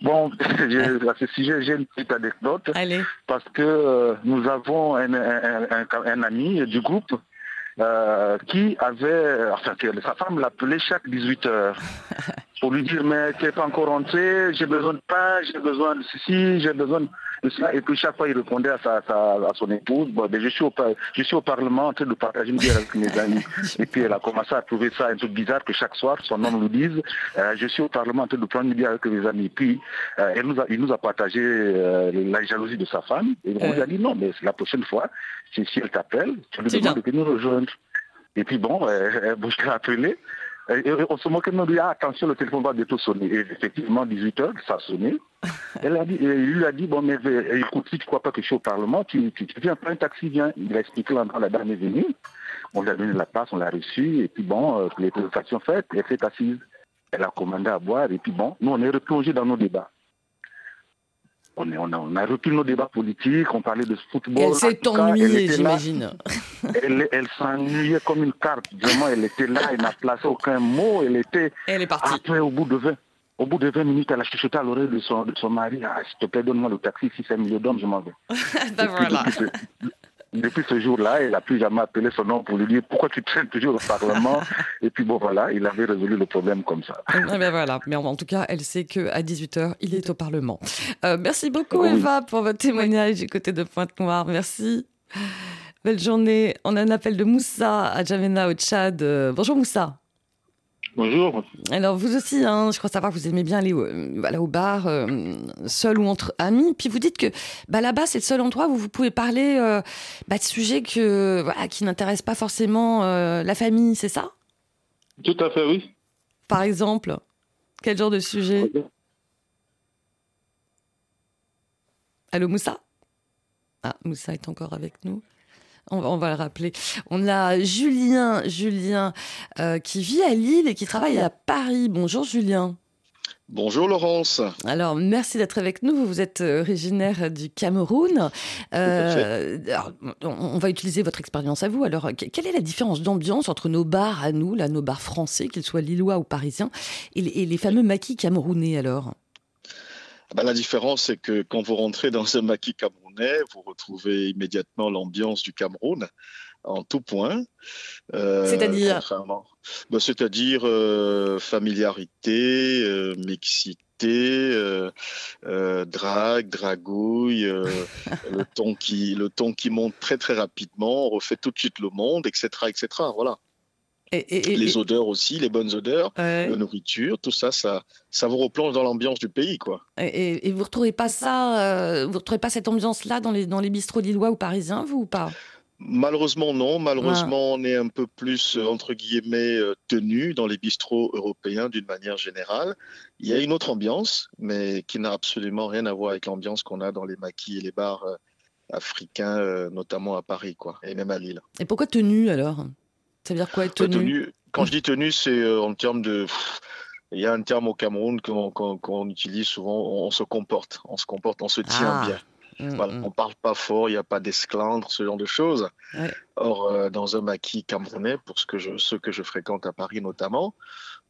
Speaker 13: Bon, à ce sujet, j'ai une petite anecdote.
Speaker 3: Allez.
Speaker 13: Parce que nous avons un, un, ami du groupe qui avait, enfin, sa femme l'appelait chaque 18 heures. pour lui dire mais tu n'es pas encore rentré, j'ai besoin de pain, j'ai besoin de ceci, j'ai besoin de Et puis chaque fois il répondait à, sa, à son épouse, bon, ben, je, suis au, je suis au Parlement en train de partager une bière avec mes amis. Et puis elle a commencé à trouver ça un peu bizarre que chaque soir son homme lui dise, euh, je suis au Parlement en train de prendre une bière avec mes amis. Et puis euh, elle nous a, il nous a partagé euh, la jalousie de sa femme. Et on lui a dit non, mais la prochaine fois, si, si elle t'appelle, tu lui demandes de venir nous rejoindre. Et puis bon, elle, elle, je l'ai appelé. Et on se moquait de nous, dit, ah, attention, le téléphone va bientôt sonner. Et effectivement, 18h, ça a sonné. Elle a dit, et il lui a dit, bon, mais écoute, si tu ne crois pas que je suis au Parlement, tu, tu, tu viens, prends un taxi, viens. Il a expliqué là, la dame est venue. On lui a donné la place, on l'a reçue. Et puis bon, euh, les présentations faites, elle s'est assise. Elle a commandé à boire. Et puis bon, nous, on est replongé dans nos débats. On, est, on, a, on, a, repris nos débats politiques, on parlait de football.
Speaker 3: Elle s'est ennuyée, j'imagine.
Speaker 13: Elle, elle s'ennuyait comme une carte. Vraiment, elle était là, elle n'a placé aucun mot. Elle était.
Speaker 3: Elle est partie.
Speaker 13: Après, au bout de 20, au bout de 20 minutes, elle a chuchoté à l'oreille de son, de son mari ah, S'il te plaît, donne-moi le taxi. Si c'est un million d'hommes, je m'en vais.
Speaker 3: ben voilà.
Speaker 13: Depuis depuis ce jour-là, elle n'a plus jamais appelé son nom pour lui dire pourquoi tu traînes toujours au Parlement? Et puis bon, voilà, il avait résolu le problème comme ça.
Speaker 3: ben voilà, mais en tout cas, elle sait qu'à 18h, il est au Parlement. Euh, merci beaucoup, oui. Eva, pour votre témoignage du côté de Pointe-Noire. Merci. Belle journée. On a un appel de Moussa à Djamena, au Tchad. Euh, bonjour Moussa.
Speaker 14: Bonjour.
Speaker 3: Alors vous aussi, hein, je crois savoir que vous aimez bien aller au, voilà, au bar, euh, seul ou entre amis. Puis vous dites que bah, là-bas, c'est le seul endroit où vous pouvez parler euh, bah, de sujets que, voilà, qui n'intéressent pas forcément euh, la famille, c'est ça?
Speaker 14: Tout à fait, oui.
Speaker 3: Par exemple, quel genre de sujet? Allô Moussa? Ah, Moussa est encore avec nous. On va, on va, le rappeler. On a Julien, Julien euh, qui vit à Lille et qui travaille à Paris. Bonjour Julien.
Speaker 14: Bonjour Laurence.
Speaker 3: Alors merci d'être avec nous. Vous êtes originaire du Cameroun. Euh, alors, on va utiliser votre expérience à vous. Alors quelle est la différence d'ambiance entre nos bars à nous, là, nos bars français, qu'ils soient lillois ou parisiens, et les, et les fameux maquis camerounais alors?
Speaker 14: Ben, La différence, c'est que quand vous rentrez dans un maquis camerounais, vous retrouvez immédiatement l'ambiance du Cameroun en tout point.
Speaker 3: Euh, C'est-à-dire
Speaker 14: ben, C'est-à-dire euh, familiarité, euh, mixité. Euh, drague, dragouille, le ton qui le ton qui monte très très rapidement, on refait tout de suite le monde, etc., etc. Voilà.
Speaker 3: Et, et,
Speaker 14: les odeurs aussi, les bonnes odeurs, ouais. la nourriture, tout ça, ça, ça vous replonge dans l'ambiance du pays, quoi.
Speaker 3: Et, vous retrouvez pas ça, euh, vous retrouvez pas cette ambiance-là dans les dans les bistrots lillois ou parisiens, vous ou pas?
Speaker 14: Malheureusement non. Malheureusement, on est un peu plus entre guillemets tenu dans les bistrots européens d'une manière générale. Il y a une autre ambiance, mais qui n'a absolument rien à voir avec l'ambiance qu'on a dans les maquis et les bars africains, notamment à Paris, quoi, et même à Lille.
Speaker 3: Et pourquoi tenu alors? Ça veut dire quoi être tenu,
Speaker 14: tenue Quand je dis tenue, c'est euh, en termes de. Il y a un terme au Cameroun qu'on qu qu utilise souvent, on se comporte, on se comporte, on se tient
Speaker 3: ah.
Speaker 14: bien.
Speaker 3: Mmh,
Speaker 14: Voilà,
Speaker 3: mmh.
Speaker 14: On parle pas fort, il n'y a pas d'esclandre, ce genre de choses.
Speaker 3: Ouais.
Speaker 14: Or, euh, dans un maquis camerounais, pour ce que je, ceux que je fréquente à Paris notamment,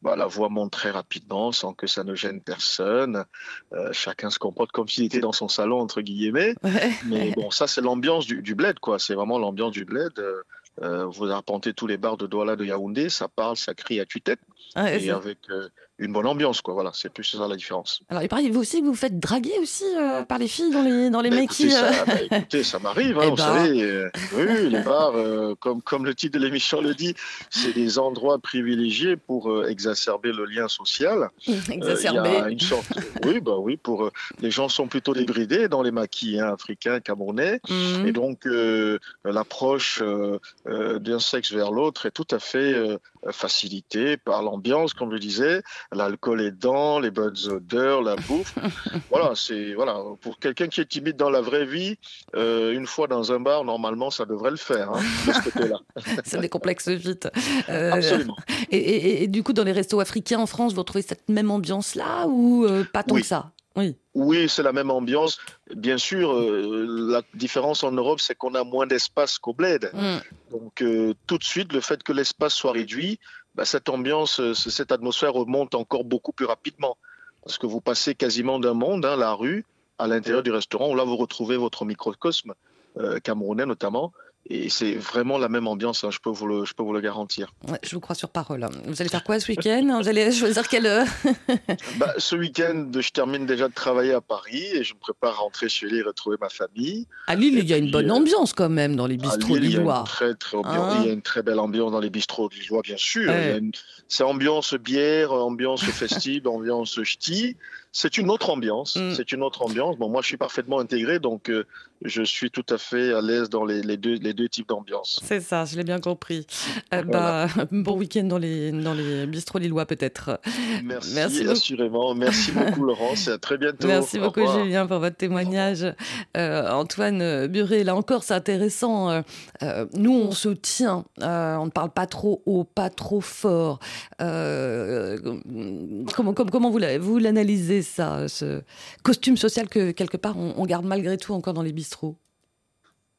Speaker 14: bah, la voix monte très rapidement sans que ça ne gêne personne. Euh, chacun se comporte comme s'il était dans son salon, entre guillemets.
Speaker 3: Ouais.
Speaker 14: Mais bon, ça, c'est l'ambiance du, du, bled, quoi. C'est vraiment l'ambiance du bled. Euh, vous arpentez tous les bars de Douala, de Yaoundé, ça parle, ça crie à tue-tête.
Speaker 3: Ah,
Speaker 14: et avec euh, une bonne ambiance, quoi. Voilà, c'est plus ça la différence.
Speaker 3: Alors, il paraît vous aussi que vous vous faites draguer aussi euh, par les filles dans les, dans les
Speaker 14: bah,
Speaker 3: maquis.
Speaker 14: écoutez, ça, bah, écoutez, ça m'arrive, hein,
Speaker 3: Eh
Speaker 14: vous
Speaker 3: ben.
Speaker 14: savez. euh, oui, les bars, euh, comme, comme le titre de l'émission le dit, c'est des endroits privilégiés pour euh, exacerber le lien social. Euh, Il y a une sorte, oui, bah oui, pour euh, les gens sont plutôt débridés dans les maquis hein, africains, camerounais,
Speaker 3: Mhm.
Speaker 14: et donc euh, l'approche euh, euh, d'un sexe vers l'autre est tout à fait euh, facilitée par l'ambiance, comme je disais, l'alcool aidant, les bonnes odeurs, la bouffe. voilà, c'est voilà pour quelqu'un qui est timide dans la vraie vie, euh, une fois dans un bar, normalement, ça devrait le faire hein, de ce côté-là.
Speaker 3: Ça décomplexe vite. Euh,
Speaker 14: Absolument.
Speaker 3: Et, et- et du coup, dans les restos africains en France, vous retrouvez cette même ambiance-là ou euh, pas tant
Speaker 14: Oui.
Speaker 3: que ça? Oui.
Speaker 14: Oui, c'est la même ambiance. Bien sûr, euh, la différence en Europe, c'est qu'on a moins d'espace qu'au bled.
Speaker 3: Mm.
Speaker 14: Donc, euh, tout de suite, le fait que l'espace soit réduit, bah, cette ambiance, euh, cette atmosphère remonte encore beaucoup plus rapidement. Parce que vous passez quasiment d'un monde, hein, la rue, à l'intérieur du restaurant, où là, vous retrouvez votre microcosme, euh, camerounais notamment, et c'est vraiment la même ambiance, hein, je, peux vous le, je peux vous le garantir.
Speaker 3: je vous crois sur parole. Vous allez faire quoi ce week-end? Vous allez choisir quelle heure
Speaker 14: bah, Ce week-end, je termine déjà de travailler à Paris et je me prépare à rentrer chez Lille et retrouver ma famille.
Speaker 3: À Lille, il y a une bonne euh, ambiance quand même dans les bistrots lillois.
Speaker 14: Il y, a très, hein il y a une très belle ambiance dans les bistrots lillois, bien sûr. C'est ambiance bière, ambiance festive, ambiance ch'ti c'est une autre ambiance. Mm. C'est une autre ambiance. Bon, moi, je suis parfaitement intégré, donc euh, je suis tout à fait à l'aise dans les, deux, les deux types d'ambiance.
Speaker 3: C'est ça, je l'ai bien compris. Euh, bah, bon week-end dans les, dans les bistrots lillois, peut-être.
Speaker 14: Merci, Merci assurément. Merci beaucoup, Laurence, et à très bientôt.
Speaker 3: Merci beaucoup, Julien, pour votre témoignage. Euh, Antoine Buré, là encore, c'est intéressant. nous, on se tient. on ne parle pas trop haut, pas trop fort. comment, comment, comment vous l'analysez ça, ce costume social que quelque part on, garde malgré tout encore dans les bistrots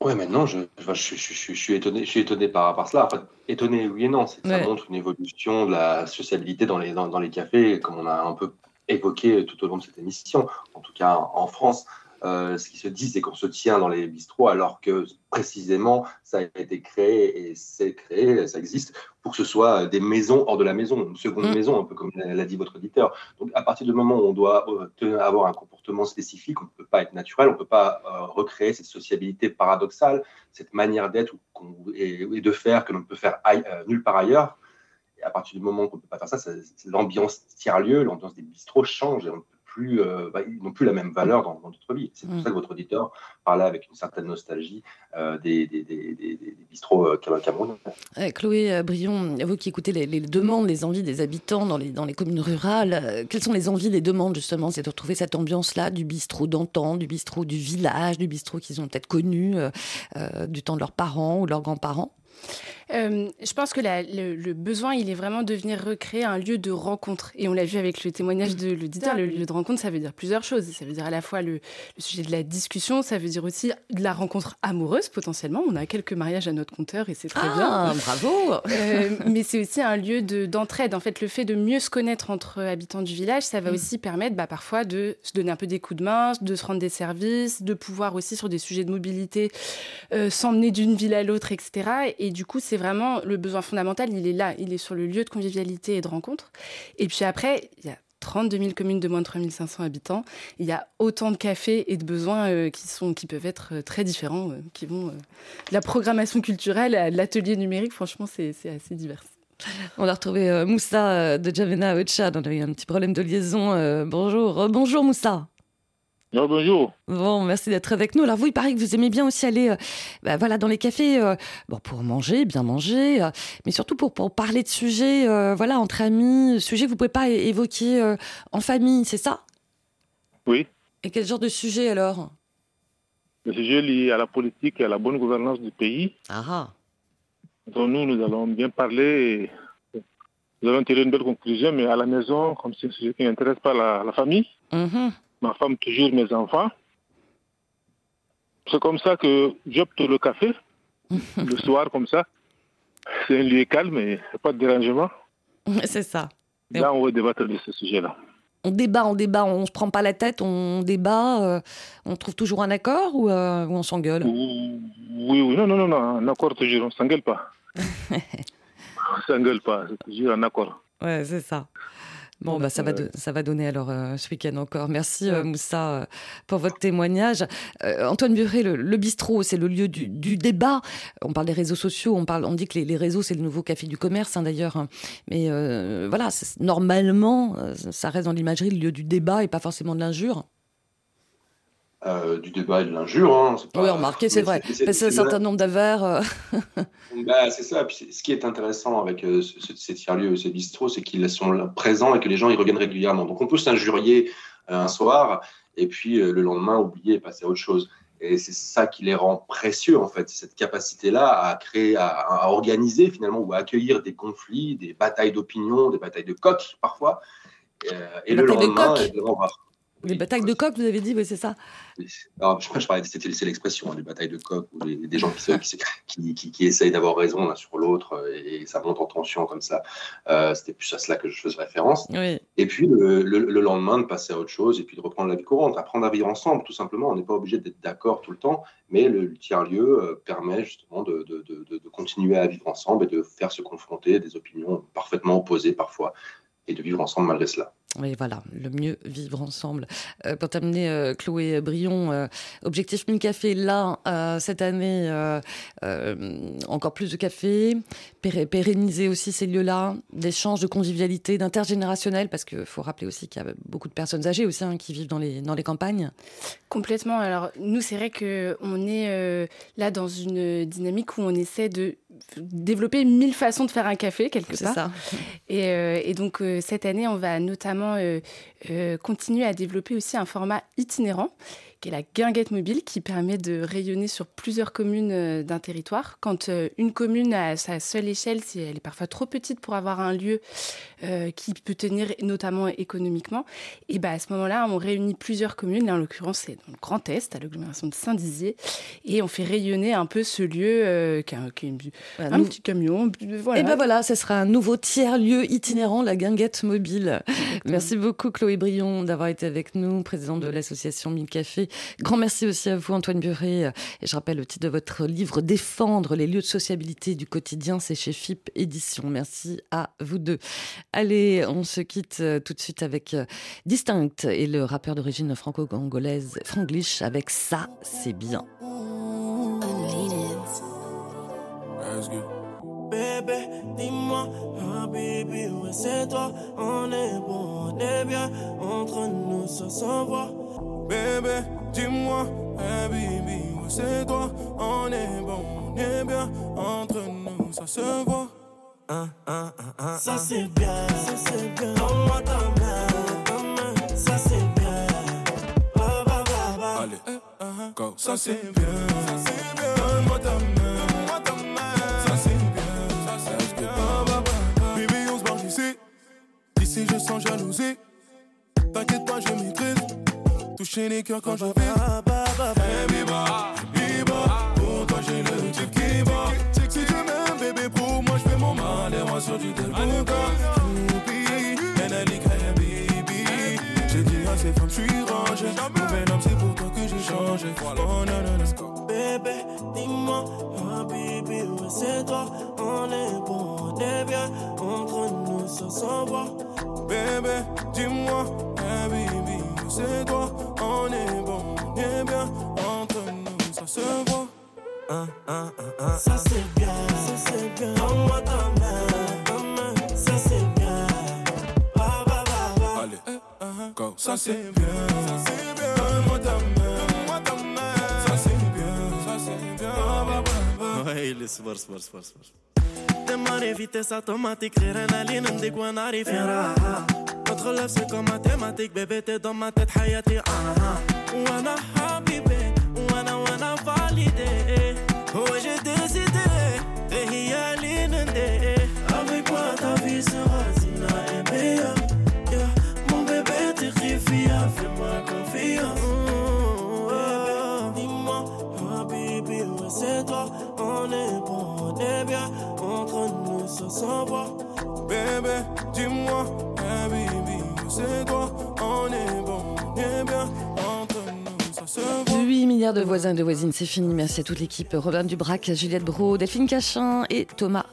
Speaker 5: Ouais, maintenant, je, je, je, suis étonné, je suis étonné par, par cela. étonné, oui et non. Ça montre une évolution de la sociabilité dans les, dans, les cafés, comme on a un peu évoqué tout au long de cette émission, en tout cas en France. Euh, ce qui se dit, c'est qu'on se tient dans les bistrots, alors que précisément, ça a été créé et c'est créé, ça existe, pour que ce soit des maisons hors de la maison, une seconde mm. maison, un peu comme l'a dit votre auditeur. Donc, à partir du moment où on doit euh, avoir un comportement spécifique, on ne peut pas être naturel, on ne peut pas euh, recréer cette sociabilité paradoxale, cette manière d'être et, de faire que l'on ne peut faire nulle part ailleurs. Et à partir du moment où on ne peut pas faire ça, l'ambiance tiers-lieu, l'ambiance des bistrots change et on plus, euh, bah, ils n'ont plus la même valeur dans, notre vie. C'est pour mm. ça que votre auditeur parlait avec une certaine nostalgie euh, des, des, des, des, bistrots euh, camerounais.
Speaker 3: Chloé Brion, vous qui écoutez les, demandes, les envies des habitants dans les, dans les communes rurales, quelles sont les envies, les demandes justement C'est de retrouver cette ambiance-là du bistrot d'antan, du bistrot du village, du bistrot qu'ils ont peut-être connu du temps de leurs parents ou leurs grands-parents?
Speaker 4: Euh, je pense que le, besoin, il est vraiment de venir recréer un lieu de rencontre. Et on l'a vu avec le témoignage de l'auditeur, le lieu de rencontre, ça veut dire plusieurs choses. Ça veut dire à la fois le, sujet de la discussion, ça veut dire aussi de la rencontre amoureuse potentiellement. On a quelques mariages à notre compteur et c'est très
Speaker 3: ah,
Speaker 4: bien.
Speaker 3: Bravo
Speaker 4: euh, Mais c'est aussi un lieu d'entraide. en fait, le fait de mieux se connaître entre habitants du village, ça va mm. aussi permettre bah, parfois de se donner un peu des coups de main, de se rendre des services, de pouvoir aussi sur des sujets de mobilité euh, s'emmener d'une ville à l'autre, etc. Et du coup, c'est vraiment le besoin fondamental, il est là, il est sur le lieu de convivialité et de rencontre. Et puis après, il y a 32 000 communes de moins de 3500 habitants. Il y a autant de cafés et de besoins euh, qui, sont, qui peuvent être euh, très différents, euh, qui vont la programmation culturelle à l'atelier numérique, franchement, c'est assez divers.
Speaker 3: On a retrouvé Moussa de Javena Ocha. On a eu un petit problème de liaison. bonjour, bonjour Moussa
Speaker 15: bonjour.
Speaker 3: Bon, merci d'être avec nous. Alors vous, il paraît que vous aimez bien aussi aller euh, bah, voilà, dans les cafés euh, bon, pour manger, bien manger, euh, mais surtout pour, pour, parler de sujets voilà, entre amis, sujets que vous ne pouvez pas évoquer en famille, c'est ça?
Speaker 15: Oui.
Speaker 3: Et quel genre de sujet alors?
Speaker 15: Le sujet lié à la politique et à la bonne gouvernance du pays.
Speaker 3: Ah, ah.
Speaker 15: Donc nous, nous allons bien parler et nous allons tirer une belle conclusion, mais à la maison, comme c'est un sujet qui n'intéresse pas la, famille. Mm-hmm ma femme toujours mes enfants. C'est comme ça que j'opte le café, le soir comme ça. C'est un lieu calme et pas de dérangement.
Speaker 3: C'est ça.
Speaker 15: Là, on va débattre de ce sujet-là.
Speaker 3: On débat, on débat, on se prend pas la tête, on débat, euh, on trouve toujours un accord ou, euh, on s'engueule?
Speaker 15: Oui, oui, non, non, non, non, un accord toujours, on s'engueule pas. on s'engueule pas, c'est toujours un accord.
Speaker 3: Ouais, c'est ça. Bon, bah, ça, va ça va donner alors euh, ce week-end encore. Merci euh, Moussa euh, pour votre témoignage. Antoine Buré, le, bistrot, c'est le lieu du, débat. On parle des réseaux sociaux, on, parle, on dit que les, réseaux, c'est le nouveau café du commerce hein, d'ailleurs. Hein. Mais voilà, normalement, ça reste dans l'imagerie le lieu du débat et pas forcément de l'injure.
Speaker 5: Euh, du débat et de l'injure. Hein,
Speaker 3: oui, remarquez, c'est vrai. C'est un certain nombre d'avers. Euh.
Speaker 5: bah, c'est ça. Puis ce qui est intéressant avec euh, ces tiers-lieux, ces bistrots, c'est qu'ils sont présents et que les gens y reviennent régulièrement. Donc on peut s'injurier un soir et puis le lendemain oublier et passer à autre chose. Et c'est ça qui les rend précieux, en fait, cette capacité-là à créer, à, organiser finalement ou à accueillir des conflits, des batailles d'opinion, des batailles de coq parfois. Et, le lendemain,
Speaker 3: Les batailles de coq, vous avez dit, oui, c'est ça
Speaker 5: Alors, je, je parlais, c'est l'expression, hein, des batailles de coq, ou des, gens qui, qui, qui, qui, essayent d'avoir raison l'un sur l'autre, euh, et, ça monte en tension comme ça. Euh, C'était plus à cela que je faisais référence. Et puis, le, le, lendemain, de passer à autre chose, et puis de reprendre la vie courante, apprendre à vivre ensemble, tout simplement. On n'est pas obligé d'être d'accord tout le temps, mais le, tiers-lieu euh, permet justement de, de, de, de continuer à vivre ensemble et de faire se confronter des opinions parfaitement opposées parfois, et de vivre ensemble malgré cela.
Speaker 3: Oui, voilà, le mieux vivre ensemble. Euh, pour terminer, euh, Chloé Brion, euh, Objectif 1000 cafés, là, cette année, encore plus de cafés, pérenniser aussi ces lieux-là, d'échanges, de convivialité, d'intergénérationnel, parce qu'il faut rappeler aussi qu'il y a beaucoup de personnes âgées aussi hein, qui vivent dans les, dans les campagnes.
Speaker 4: Complètement. Alors, nous, c'est vrai qu'on est là dans une dynamique où on essaie de développer mille façons de faire un café, quelque part. Ça. Et, et donc, cette année, on va notamment euh, euh, continuer à développer aussi un format itinérant qui est la guinguette mobile, qui permet de rayonner sur plusieurs communes euh, d'un territoire. Quand euh, une commune à sa seule échelle, si elle est parfois trop petite pour avoir un lieu euh, qui peut tenir notamment économiquement, et ben à ce moment-là, on réunit plusieurs communes. Là, en l'occurrence, c'est dans le Grand Est, à l'agglomération de Saint-Dizier, et on fait rayonner un peu ce lieu qui, est un, petit camion.
Speaker 3: Voilà. Et ben voilà, ce sera un nouveau tiers-lieu itinérant, la guinguette mobile. Merci beaucoup, Chloé Brion, d'avoir été avec nous, présidente de l'association Mille Café. Grand merci aussi à vous, Antoine Buret. Et je rappelle le titre de votre livre, Défendre les lieux de sociabilité du quotidien. C'est chez FIP Édition. Merci à vous deux. Allez, on se quitte euh, tout de suite avec euh, Distinct et le rappeur d'origine franco-angolaise Franglish avec Ça, c'est bien. Bébé, dis-moi, ah bébé, ouais c'est toi, on est bon, on est bien, entre nous ça s'envoie. Bébé, dis-moi, baby, c'est toi, on est bon, on est bien, entre nous, ça se voit. Ça c'est bien, ça c'est bien. Donne-moi ta main, ça c'est bien. Bah, bah, bah, Allez, eh, uh-huh. go, ça c'est bien, ça c'est bien. Donne-moi ta main, ça c'est bien, ça c'est bien. Baby, on se barre ici, ici je sens jalousie. T'inquiète pas, je maîtrise toucher les cœurs quand je vais. Hey, biba, biba, pour toi j'ai le type qui bat. Pour moi je fais mon mal. Et moi sur du Delbouka. J'ai dit à ces femmes, je suis rangé. Mon homme, c'est pour toi que j'ai changé. Oh let's go. Bébé, dis-moi, ah, bébé, ouais, c'est toi. On est bon, on est bien. Entre nous, ça s'envoie. Bébé, dis-moi, ah, bébé c'est toi. On est bon, on est bien. Entre nous, ça se voit. Hein, hein, hein, ça c'est bien, ça c'est bien. Donne-moi ta main, ça c'est bien. Bah, bah, bah, Allez, eh, uh-huh. go. Ça c'est bien, ça c'est bien. Donne-moi ta main, ta main. Ça c'est bien, ça c'est bien. Bah, bah, bah, Ouais, il est super, super, super. De mare vitesse automatique, l'adrénaline, on dit qu'on arrive. Notre love c'est comme mathématique, bébé t'es dans ma tête, ah ah Wanna habibi, valider Oh j'ai décidé, et y a l'inundé Avec moi ta vie sera zina et meilleure. Yeah. Mon bébé terrifié, fais-moi confiance. Dis-moi, habibi, ouais c'est toi. On est bon, on est bien, entre nous ça s'envoie Bébé, dis-moi, baby, c'est toi, on est bon, on est bien, entre nous, ça se voit. 8 milliards de voisins et de voisines, c'est fini. Merci à toute l'équipe. Robin Dubrac, Juliette Bro, Delphine Cachin et Thomas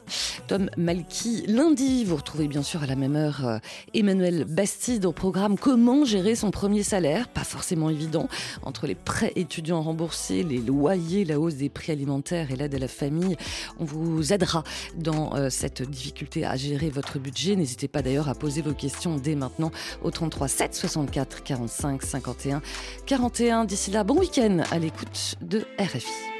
Speaker 3: Tom Malky. Lundi, vous retrouvez bien sûr à la même heure euh, Emmanuel Bastide au programme Comment gérer son premier salaire? Pas forcément évident. Entre les prêts étudiants remboursés, les loyers, la hausse des prix alimentaires et l'aide à la famille, on vous aidera dans euh, cette difficulté à gérer votre budget. N'hésitez pas d'ailleurs à poser vos questions dès maintenant au 33 7 64 45 51 41. D'ici là, bon week-end à l'écoute de RFI.